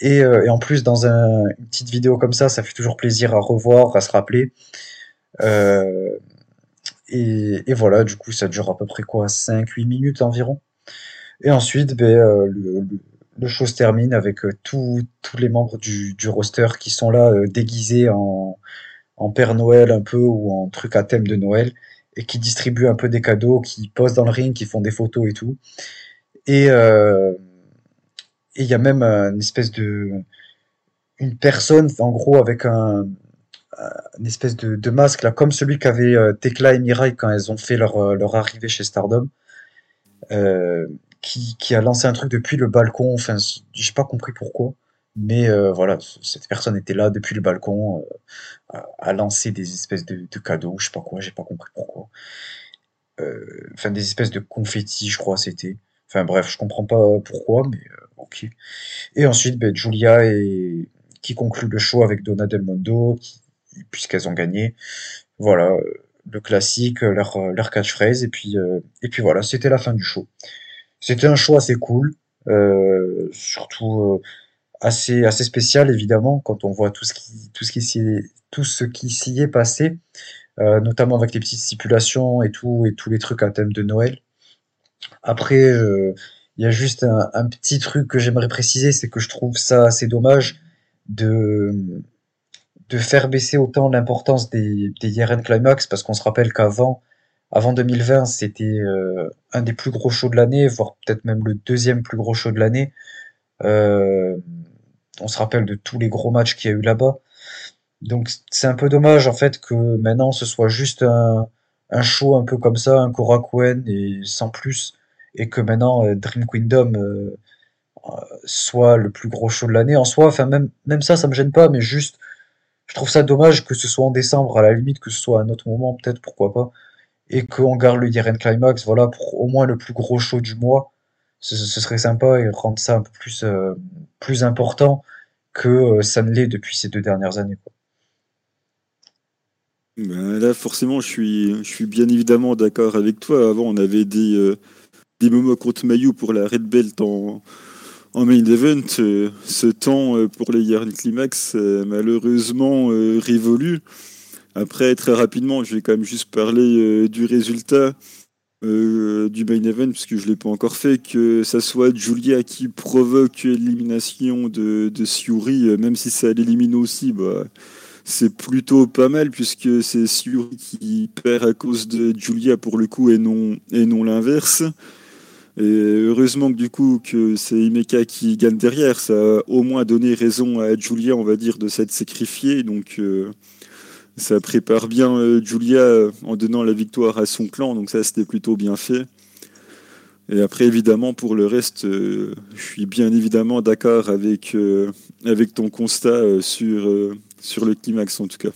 Et, et, en plus, dans un, une petite vidéo comme ça, ça fait toujours plaisir à revoir, à se rappeler. Euh, et, voilà, du coup, ça dure à peu près quoi 5-8 minutes environ. Et ensuite, ben, euh, le, show se termine avec euh, tous les membres du, roster qui sont là euh, déguisés en Père Noël un peu ou en truc à thème de Noël et qui distribuent un peu des cadeaux, qui posent dans le ring, qui font des photos et tout. Et il y a même une espèce de une personne en gros avec un, une espèce de, masque là comme celui qu'avaient euh, Tekla et Mirai quand elles ont fait leur, leur arrivée chez Stardom euh, qui, qui, a lancé un truc depuis le balcon. Enfin, j'ai pas compris pourquoi, mais euh, voilà, cette personne était là depuis le balcon euh, à, lancer des espèces de, de, cadeaux, je sais pas quoi, j'ai pas compris pourquoi. Euh, enfin, des espèces de confettis, je crois, c'était. Enfin bref, je comprends pas pourquoi, mais ok. Et ensuite, ben, Julia et qui conclut le show avec Donna Del Mondo, puisqu'elles ont gagné. Voilà, le classique, leur, leur catchphrase, et puis, et puis voilà, c'était la fin du show. C'était un show assez cool, euh, surtout euh, assez assez spécial évidemment quand on voit tout ce qui tout ce qui s'y tout ce qui s'y est passé, euh, notamment avec les petites stipulations et tout et tous les trucs à thème de Noël. Après, il y a juste un, petit truc que j'aimerais préciser, c'est que je trouve ça assez dommage de de faire baisser autant l'importance des, des Yeren Climax parce qu'on se rappelle qu'avant avant 2020, c'était euh, un des plus gros shows de l'année, voire peut-être même le deuxième plus gros show de l'année. Euh, on se rappelle de tous les gros matchs qu'il y a eu là-bas. Donc c'est un peu dommage en fait que maintenant ce soit juste un, un show un peu comme ça, un Korakuen et sans plus, et que maintenant euh, Dream Kingdom euh, soit le plus gros show de l'année en soi. Enfin même même ça, ça me gêne pas, mais juste je trouve ça dommage que ce soit en décembre à la limite, que ce soit à un autre moment peut-être, pourquoi pas et qu'on garde le Yeren Climax voilà, pour au moins le plus gros show du mois. Ce, serait sympa et rendre ça un peu plus, euh, plus important que euh, ça ne l'est depuis ces deux dernières années. Ben là, forcément, je suis, je suis bien évidemment d'accord avec toi. Avant, on avait des, euh, des moments contre Mayu pour la Red Belt en, main event. ce temps pour les Yeren Climax, malheureusement révolu. Après, très rapidement, je vais quand même juste parler euh, du résultat euh, du main event, puisque je ne l'ai pas encore fait, que ça soit Julia qui provoque l'élimination de, de euh, même si ça l'élimine aussi, bah, c'est plutôt pas mal, puisque c'est Siuri qui perd à cause de Julia pour le coup, et non, et non l'inverse. Et heureusement que du coup que c'est Imeka qui gagne derrière, ça a au moins donné raison à Julia, on va dire, de s'être sacrifiée. Donc ça prépare bien euh, Julia euh, en donnant la victoire à son clan, donc ça c'était plutôt bien fait. Et après, évidemment, pour le reste, euh, je suis bien évidemment d'accord avec, avec ton constat sur, sur le climax en tout cas.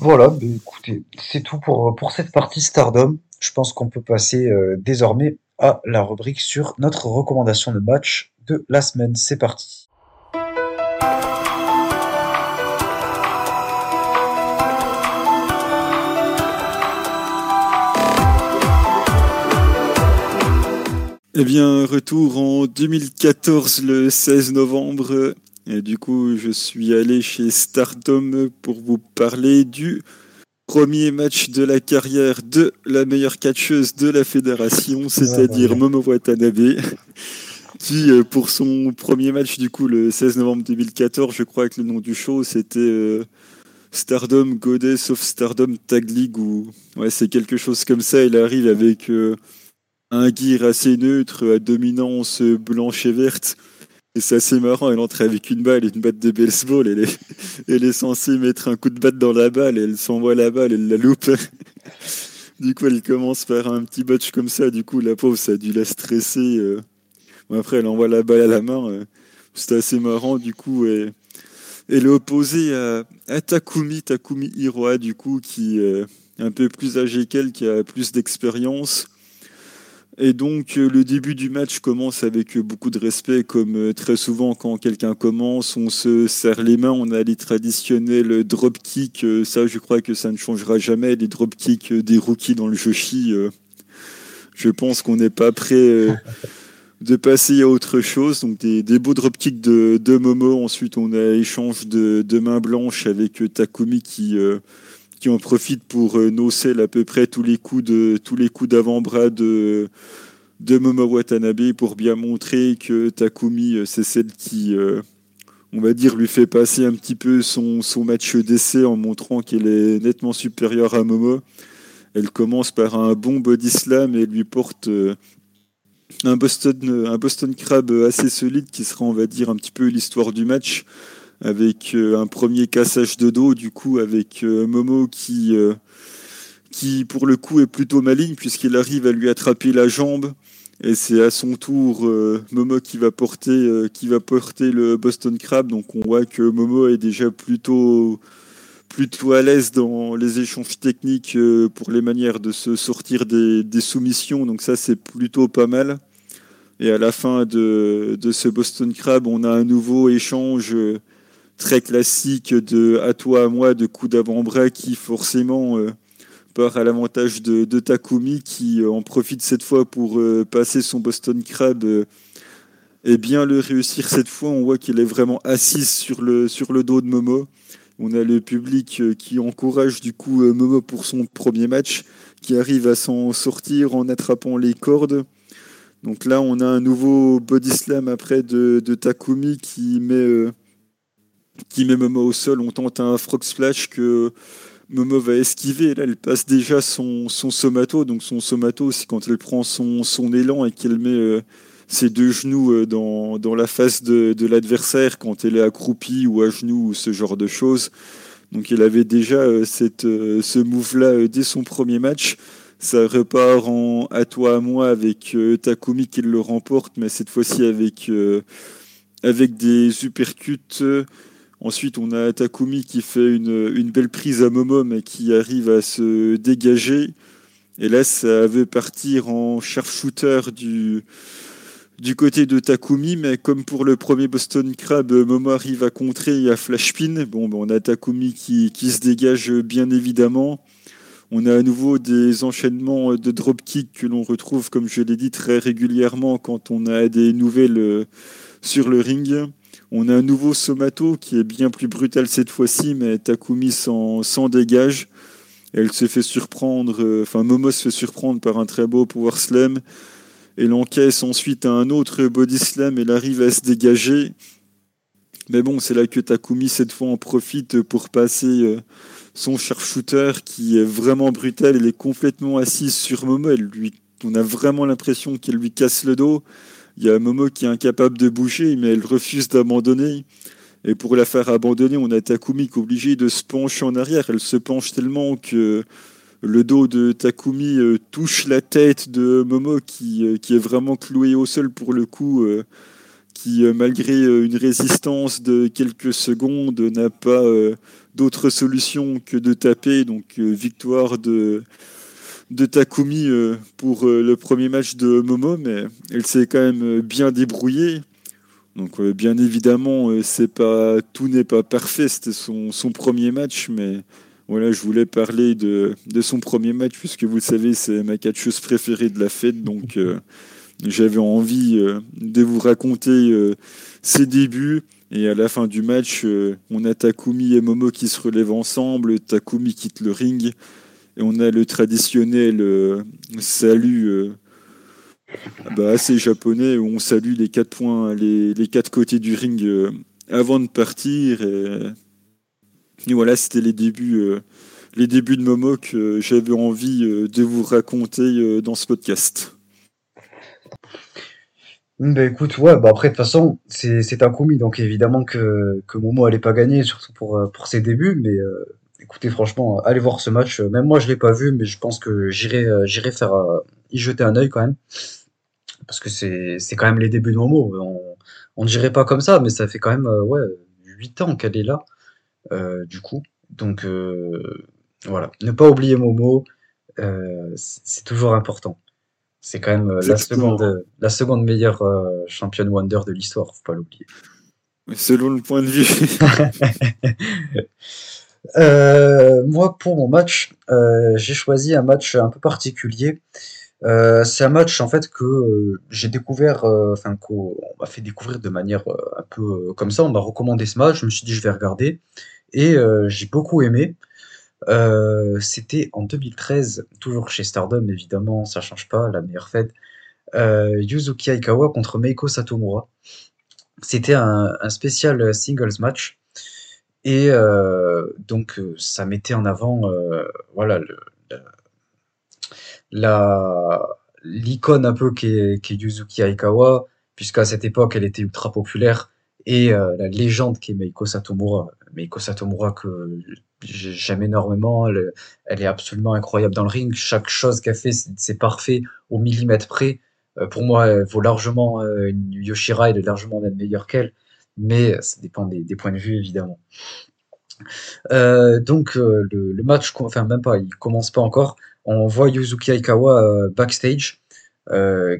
Voilà, bah, écoutez, c'est tout pour, pour cette partie Stardom. Je pense qu'on peut passer désormais à la rubrique sur notre recommandation de match de la semaine. C'est parti. Eh bien, retour en 2014, le 16 novembre. Et du coup, je suis allé chez Stardom pour vous parler du premier match de la carrière de la meilleure catcheuse de la fédération, c'est-à-dire Momo Watanabe, qui, euh, pour son premier match, du coup, le 16 novembre 2014, je crois que le nom du show, c'était euh, Stardom Goddess of Stardom Tag League, ou ouais, c'est quelque chose comme ça. Il arrive avec... Euh, un gear assez neutre à dominance blanche et verte. Et c'est assez marrant, elle entre avec une balle, une batte de baseball, elle est, elle est censée mettre un coup de batte dans la balle, elle s'envoie la balle, elle la loupe. du coup, elle commence par un petit botch comme ça, du coup, la pauvre, ça a dû la stresser. Euh. après, elle envoie la balle à la main, euh. c'est assez marrant, du coup, elle est opposée à, Takumi, Takumi Hiroa, du coup, qui est un peu plus âgé qu'elle, qui a plus d'expérience Et donc le début du match commence avec beaucoup de respect, comme très souvent quand quelqu'un commence, on se serre les mains, on a les traditionnels drop kick, ça je crois que ça ne changera jamais, les drop kicks des rookies dans le Joshi. je pense qu'on n'est pas prêt de passer à autre chose. Donc des, beaux dropkicks de, de Momo. Ensuite, on a échange de, de mains blanches avec Takumi qui, euh, qui en profite pour euh, nocel à peu près tous les coups de tous les coups d'avant-bras de, de Momo Watanabe pour bien montrer que Takumi, euh, c'est celle qui, on va dire, lui fait passer un petit peu son, son match d'essai en montrant qu'elle est nettement supérieure à Momo. Elle commence par un bon body slam et lui porte un Boston, un Boston Crab assez solide qui sera, on va dire, un petit peu l'histoire du match avec euh, un premier cassage de dos, du coup, avec euh, Momo qui, euh, qui, pour le coup, est plutôt maligne puisqu'il arrive à lui attraper la jambe. Et c'est à son tour Momo qui va, porter, qui va porter le Boston Crab. Donc on voit que Momo est déjà plutôt, plutôt à l'aise dans les échanges techniques pour les manières de se sortir des, des soumissions. Donc ça, c'est plutôt pas mal. Et à la fin de, de, ce Boston Crab, on a un nouveau échange très classique de à toi, à moi, de coups d'avant-bras qui forcément euh, part à l'avantage de, Takumi qui euh, en profite cette fois pour passer son Boston Crab et bien le réussir cette fois. On voit qu'il est vraiment assis sur le, sur le dos de Momo. On a le public qui encourage du coup Momo pour son premier match, qui arrive à s'en sortir en attrapant les cordes. Donc là, on a un nouveau body slam après de, Takumi qui met, euh, qui met Momo au sol. On tente un frog splash que Momo va esquiver. Là, elle passe déjà son, son somato. Donc son somato, c'est quand elle prend son, son élan et qu'elle met euh, ses deux genoux euh, dans, dans, la face de, de l'adversaire quand elle est accroupie ou à genoux ou ce genre de choses. Donc elle avait déjà cette, ce move-là dès son premier match. Ça repart en à toi à moi avec euh, Takumi qui le remporte, mais cette fois-ci avec, euh, avec des uppercuts. Ensuite, on a Takumi qui fait une, belle prise à Momo, mais qui arrive à se dégager. Et là, ça veut partir en sharpshooter du, du côté de Takumi, mais comme pour le premier Boston Crab, Momo arrive à contrer et à flash pin. Bon, ben, on a Takumi qui, qui se dégage bien évidemment. On a à nouveau des enchaînements de dropkick que l'on retrouve, comme je l'ai dit, très régulièrement quand on a des nouvelles euh, sur le ring. On a un nouveau Somato qui est bien plus brutal cette fois-ci, mais Takumi s'en dégage. Elle se fait surprendre, euh, enfin Momo se fait surprendre par un très beau power slam. Elle encaisse ensuite un autre body slam, elle arrive à se dégager. Mais bon, c'est là que Takumi cette fois en profite pour passer euh, son sharpshooter qui est vraiment brutal. Elle est complètement assise sur Momo. Elle lui, on a vraiment l'impression qu'elle lui casse le dos. Il y a Momo qui est incapable de bouger, mais elle refuse d'abandonner. Et pour la faire abandonner, on a Takumi qui est obligé de se pencher en arrière. Elle se penche tellement que le dos de Takumi euh, touche la tête de Momo qui, euh, qui est vraiment cloué au sol pour le coup, euh, qui malgré une résistance de quelques secondes n'a pas d'autre solution que de taper. Donc victoire de, de Takumi euh, pour euh, le premier match de Momo, mais elle s'est quand même bien débrouillée. Donc bien évidemment, c'est pas tout n'est pas parfait. C'était son, son, premier match, mais voilà, je voulais parler de, de, son premier match puisque vous le savez, c'est ma catcheuse préférée de la fête. Donc j'avais envie de vous raconter ses débuts et à la fin du match, euh, on a Takumi et Momo qui se relèvent ensemble. Takumi quitte le ring. Et on a le traditionnel euh, salut euh, bah, assez japonais où on salue les quatre points, les, quatre côtés du ring avant de partir. Et, voilà, c'était les débuts, les débuts de Momo que j'avais envie de vous raconter dans ce podcast. Bah écoute, ouais, bah après de toute façon, c'est un commis, donc évidemment que, Momo allait pas gagner, surtout pour, euh, ses débuts, mais euh, écoutez, franchement, allez voir ce match. Même moi, je l'ai pas vu, mais je pense que j'irai euh, j'irai faire y jeter un œil quand même, parce que c'est c'est quand même les débuts de Momo. On, on ne dirait pas comme ça, mais ça fait quand même ouais 8 ans qu'elle est là, du coup. Donc voilà, ne pas oublier Momo, c'est toujours important. C'est quand même la seconde, la seconde meilleure championne Wonder de l'histoire, faut pas l'oublier. Selon le point de vue. moi, pour mon match, j'ai choisi un match un peu particulier. c'est un match en fait que j'ai découvert, enfin qu'on m'a fait découvrir de manière un peu comme ça. On m'a recommandé ce match, je me suis dit je vais regarder et j'ai beaucoup aimé. Euh, c'était en 2013, toujours chez Stardom, évidemment, ça change pas, la meilleure fête. Euh, Yuzuki Aikawa contre Meiko Satomura. C'était un, spécial singles match. Et euh, donc, ça mettait en avant voilà, l'icône un peu qui est, Yuzuki Aikawa, puisqu'à cette époque, elle était ultra populaire, et la légende qui est Meiko Satomura. Meiko Satomura que j'aime énormément. Elle, est absolument incroyable dans le ring. Chaque chose qu'elle fait, c'est parfait au millimètre près. Euh, pour moi, elle vaut largement euh, une Yoshira, elle est largement même meilleure qu'elle, mais ça dépend des, points de vue évidemment. Euh, donc le, match, enfin même pas, il commence pas encore. On voit Yuzuki Aikawa backstage.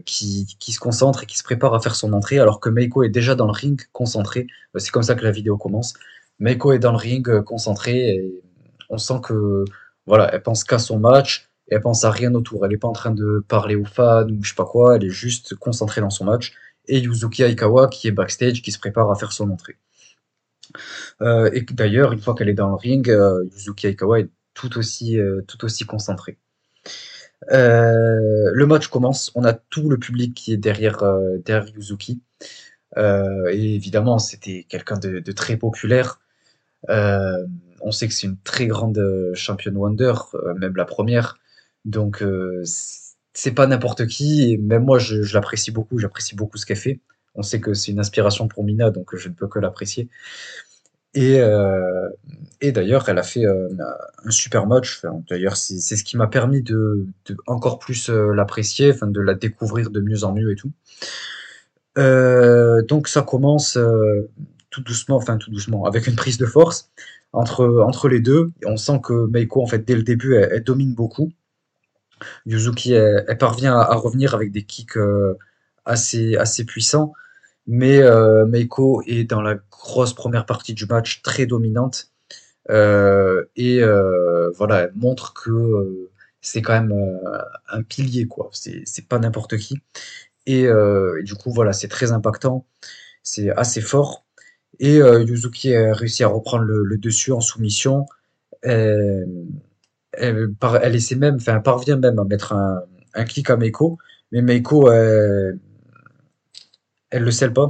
qui, qui, se concentre et qui se prépare à faire son entrée alors que Meiko est déjà dans le ring concentré. c'est comme ça que la vidéo commence. Meiko est dans le ring, euh, concentrée, et on sent que voilà, elle pense qu'à son match, et elle pense à rien autour. Elle n'est pas en train de parler aux fans ou je sais pas quoi, elle est juste concentrée dans son match. Et Yuzuki Aikawa qui est backstage, qui se prépare à faire son entrée. Euh, et d'ailleurs, une fois qu'elle est dans le ring, euh, Yuzuki Aikawa est tout aussi, tout aussi concentré. le match commence, on a tout le public qui est derrière, derrière Yuzuki. et évidemment, c'était quelqu'un de, de, très populaire. Euh, on sait que c'est une très grande euh, championne Wonder, euh, même la première. Donc pas n'importe qui. Et même moi, je, l'apprécie beaucoup. J'apprécie beaucoup ce qu'elle fait. On sait que c'est une inspiration pour Mina, donc je ne peux que l'apprécier. Et, et d'ailleurs, elle a fait un super match. d'ailleurs, c'est ce qui m'a permis de, encore plus l'apprécier, de la découvrir de mieux en mieux et tout. donc ça commence tout doucement, enfin tout doucement, avec une prise de force entre, entre les deux. On sent que Meiko, en fait, dès le début, elle, domine beaucoup. Yuzuki, elle, parvient à, revenir avec des kicks euh, assez, assez puissants. Mais euh, Meiko est dans la grosse première partie du match très dominante. Euh, et voilà, elle montre que c'est quand même un pilier, quoi. C'est pas n'importe qui. Et, du coup, voilà, c'est très impactant. C'est assez fort. Et Yuzuki a réussi à reprendre le, dessus en soumission. Elle, essaie même, enfin, parvient même à mettre un, un clic à Meiko, mais Meiko, elle, elle le scelle pas.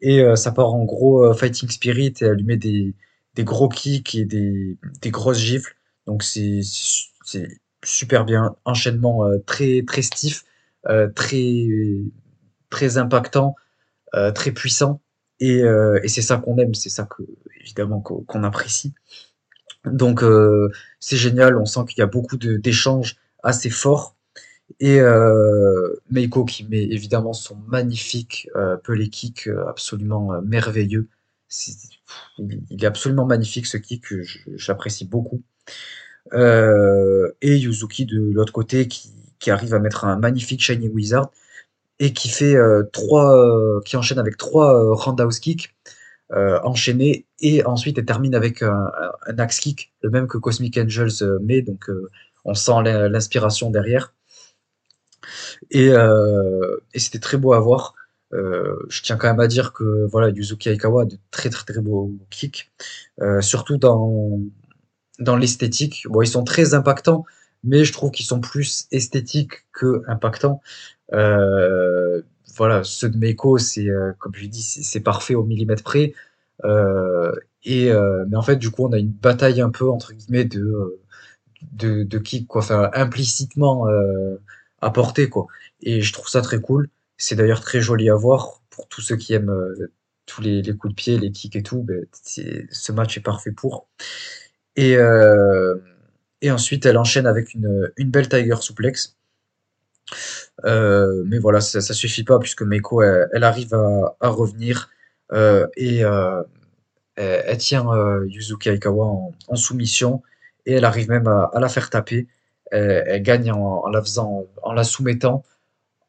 Et euh, ça part en gros euh, fighting spirit et elle lui met des, des gros kicks et des, des grosses gifles. Donc c'est super bien. Enchaînement très, très stiff, très, très impactant, très puissant. Euh, et, c'est ça qu'on aime, c'est ça que évidemment qu'on apprécie. Donc euh, c'est génial, on sent qu'il y a beaucoup d'échanges assez forts. Et euh, Meiko qui met évidemment son magnifique euh, pelé kick absolument merveilleux. il est absolument magnifique ce kick, j'apprécie beaucoup. et Yuzuki de l'autre côté qui, qui, arrive à mettre un magnifique Shiny Wizard et qui fait euh, trois, euh, qui enchaîne avec trois euh, roundhouse kicks enchaînés et ensuite elle termine avec un, axe kick, le même que Cosmic Angels met, donc on sent l'inspiration derrière. Et, et c'était très beau à voir. je tiens quand même à dire que voilà, Yuzuki Aikawa a de très très très beaux kicks, surtout dans, dans l'esthétique. Bon, ils sont très impactants, mais je trouve qu'ils sont plus esthétiques que impactants. Euh, voilà, ceux de Meiko, c'est euh, comme je dis, c'est parfait au millimètre près. Euh, et mais en fait, du coup, on a une bataille un peu entre guillemets de de, de kick, quoi, enfin implicitement apporté, quoi. Et je trouve ça très cool. C'est d'ailleurs très joli à voir pour tous ceux qui aiment tous les, coups de pied, les kicks et tout. Ben, ce match est parfait pour. Et, et ensuite, elle enchaîne avec une, une belle Tiger Suplex. Euh, mais voilà, ça, ça suffit pas puisque Meiko, elle, arrive à, revenir euh, et euh, elle, tient Yuzuki Aikawa en, soumission et elle arrive même à, la faire taper. Elle, gagne en, la faisant, en la soumettant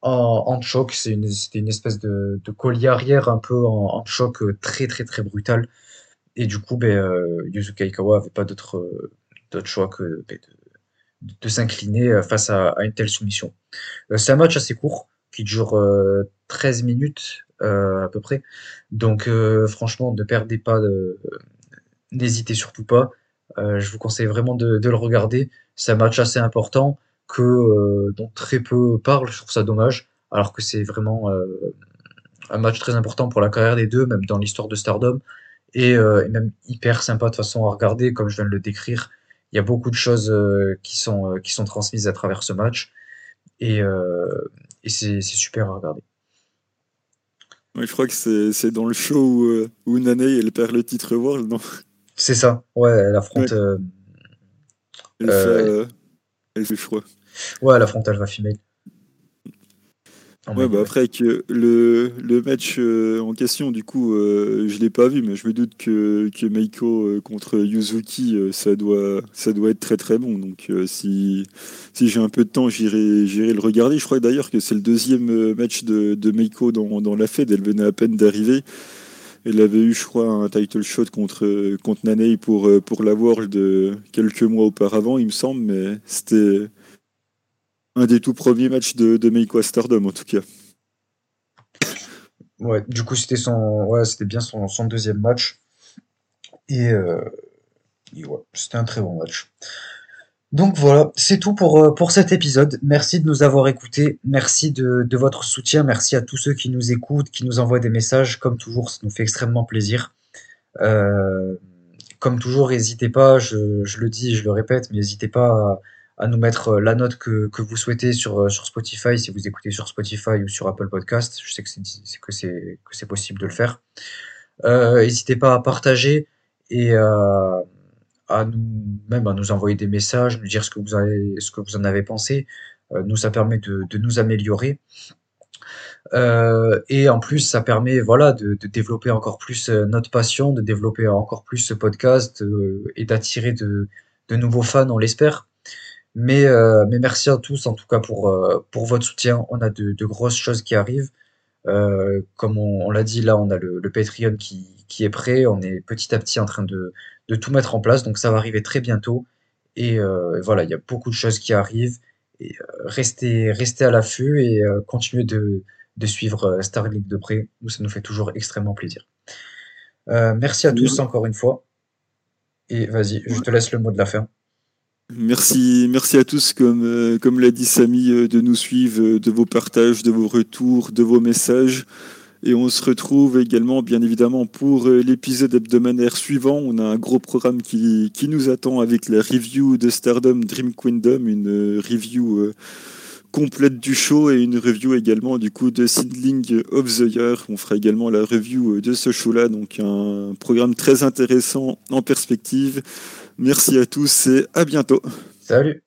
en, choc. C'est une, c'était une espèce de, de collier arrière un peu en, choc très très très brutal. Et du coup, ben, euh, Yuzuka Ikawa avait pas d'autre d'autre choix que ben, de, de s'incliner euh, face à, une telle soumission. Euh, c'est un match assez court qui dure euh, 13 minutes euh, à peu près. Donc franchement, ne perdez pas n'hésitez surtout pas. Je vous conseille vraiment de, le regarder. C'est un match assez important que dont très peu parlent. Je trouve ça dommage, alors que c'est vraiment un match très important pour la carrière des deux, même dans l'histoire de Stardom, et, et même hyper sympa de façon à regarder, comme je viens de le décrire. Il y a beaucoup de choses euh, qui sont euh, qui sont transmises à travers ce match, et, euh, et c'est super à regarder. Ouais, je crois que c'est dans le show où, où Nane elle perd le titre World, non? C'est ça. Ouais, elle Ouais. affronte. Euh, Elle fait, euh, elle fait froid. ouais, elle affronte Alpha Female Ouais, bah après que le, le match euh, en question, du coup, euh, je l'ai pas vu, mais je me doute que, que Meiko euh, contre Yuzuki, euh, ça doit, ça doit être très très bon. Donc si, si j'ai un peu de temps, j'irai, j'irai le regarder. Je crois d'ailleurs que c'est le deuxième match de, de Meiko dans, dans la Fed. Elle venait à peine d'arriver. Elle avait eu, je crois, un title shot contre, contre Nane pour, pour la World quelques mois auparavant, il me semble, mais c'était un des tout premiers matchs de, de Meiko en tout cas. Ouais, du coup, c'était bien son, deuxième match. Et, euh, et ouais, c'était un très bon match. Donc voilà, c'est tout pour, euh, cet épisode. Merci de nous avoir écoutés. Merci de, votre soutien. Merci à tous ceux qui nous écoutent, qui nous envoient des messages. Comme toujours, ça nous fait extrêmement plaisir. Euh, comme toujours, n'hésitez pas, je, je le dis, je le répète, mais n'hésitez pas à, à nous mettre euh, la note que, que vous souhaitez sur, euh, sur Spotify, si vous écoutez sur Spotify ou sur Apple Podcast. Je sais que c'est possible de le faire. Euh, n'hésitez pas à partager et à, à nous même à nous envoyer des messages, nous dire ce que vous avez, ce que vous en avez pensé. Euh, nous, ça permet de, de nous améliorer. Euh, et en plus, ça permet voilà de, de développer encore plus euh, notre passion, de développer encore plus ce podcast euh, et d'attirer de, de nouveaux fans, on l'espère. Mais, euh, mais merci à tous en tout cas pour, euh, pour votre soutien. On a de, de grosses choses qui arrivent. Euh, comme on, on l'a dit, là, on a le, le Patreon qui, qui est prêt. On est petit à petit en train de, de tout mettre en place. Donc ça va arriver très bientôt. Et voilà, il y a beaucoup de choses qui arrivent. Et restez, restez à l'affût et continuez de, de suivre Starlink de près. Nous, ça nous fait toujours extrêmement plaisir. Merci à tous encore une fois. Et vas-y, je te laisse le mot de la fin. Merci, merci à tous, comme, euh, comme l'a dit Samy, euh, de nous suivre, euh, de vos partages, de vos retours, de vos messages. Et on se retrouve également, bien évidemment, pour l'épisode hebdomadaire suivant. On a un gros programme qui, qui nous attend avec la review de Stardom Dream Kingdom, une review complète du show et une review également du coup de Seedling of the Year. On fera également la review euh, de ce show-là, donc un programme très intéressant en perspective. Merci à tous et à bientôt. Salut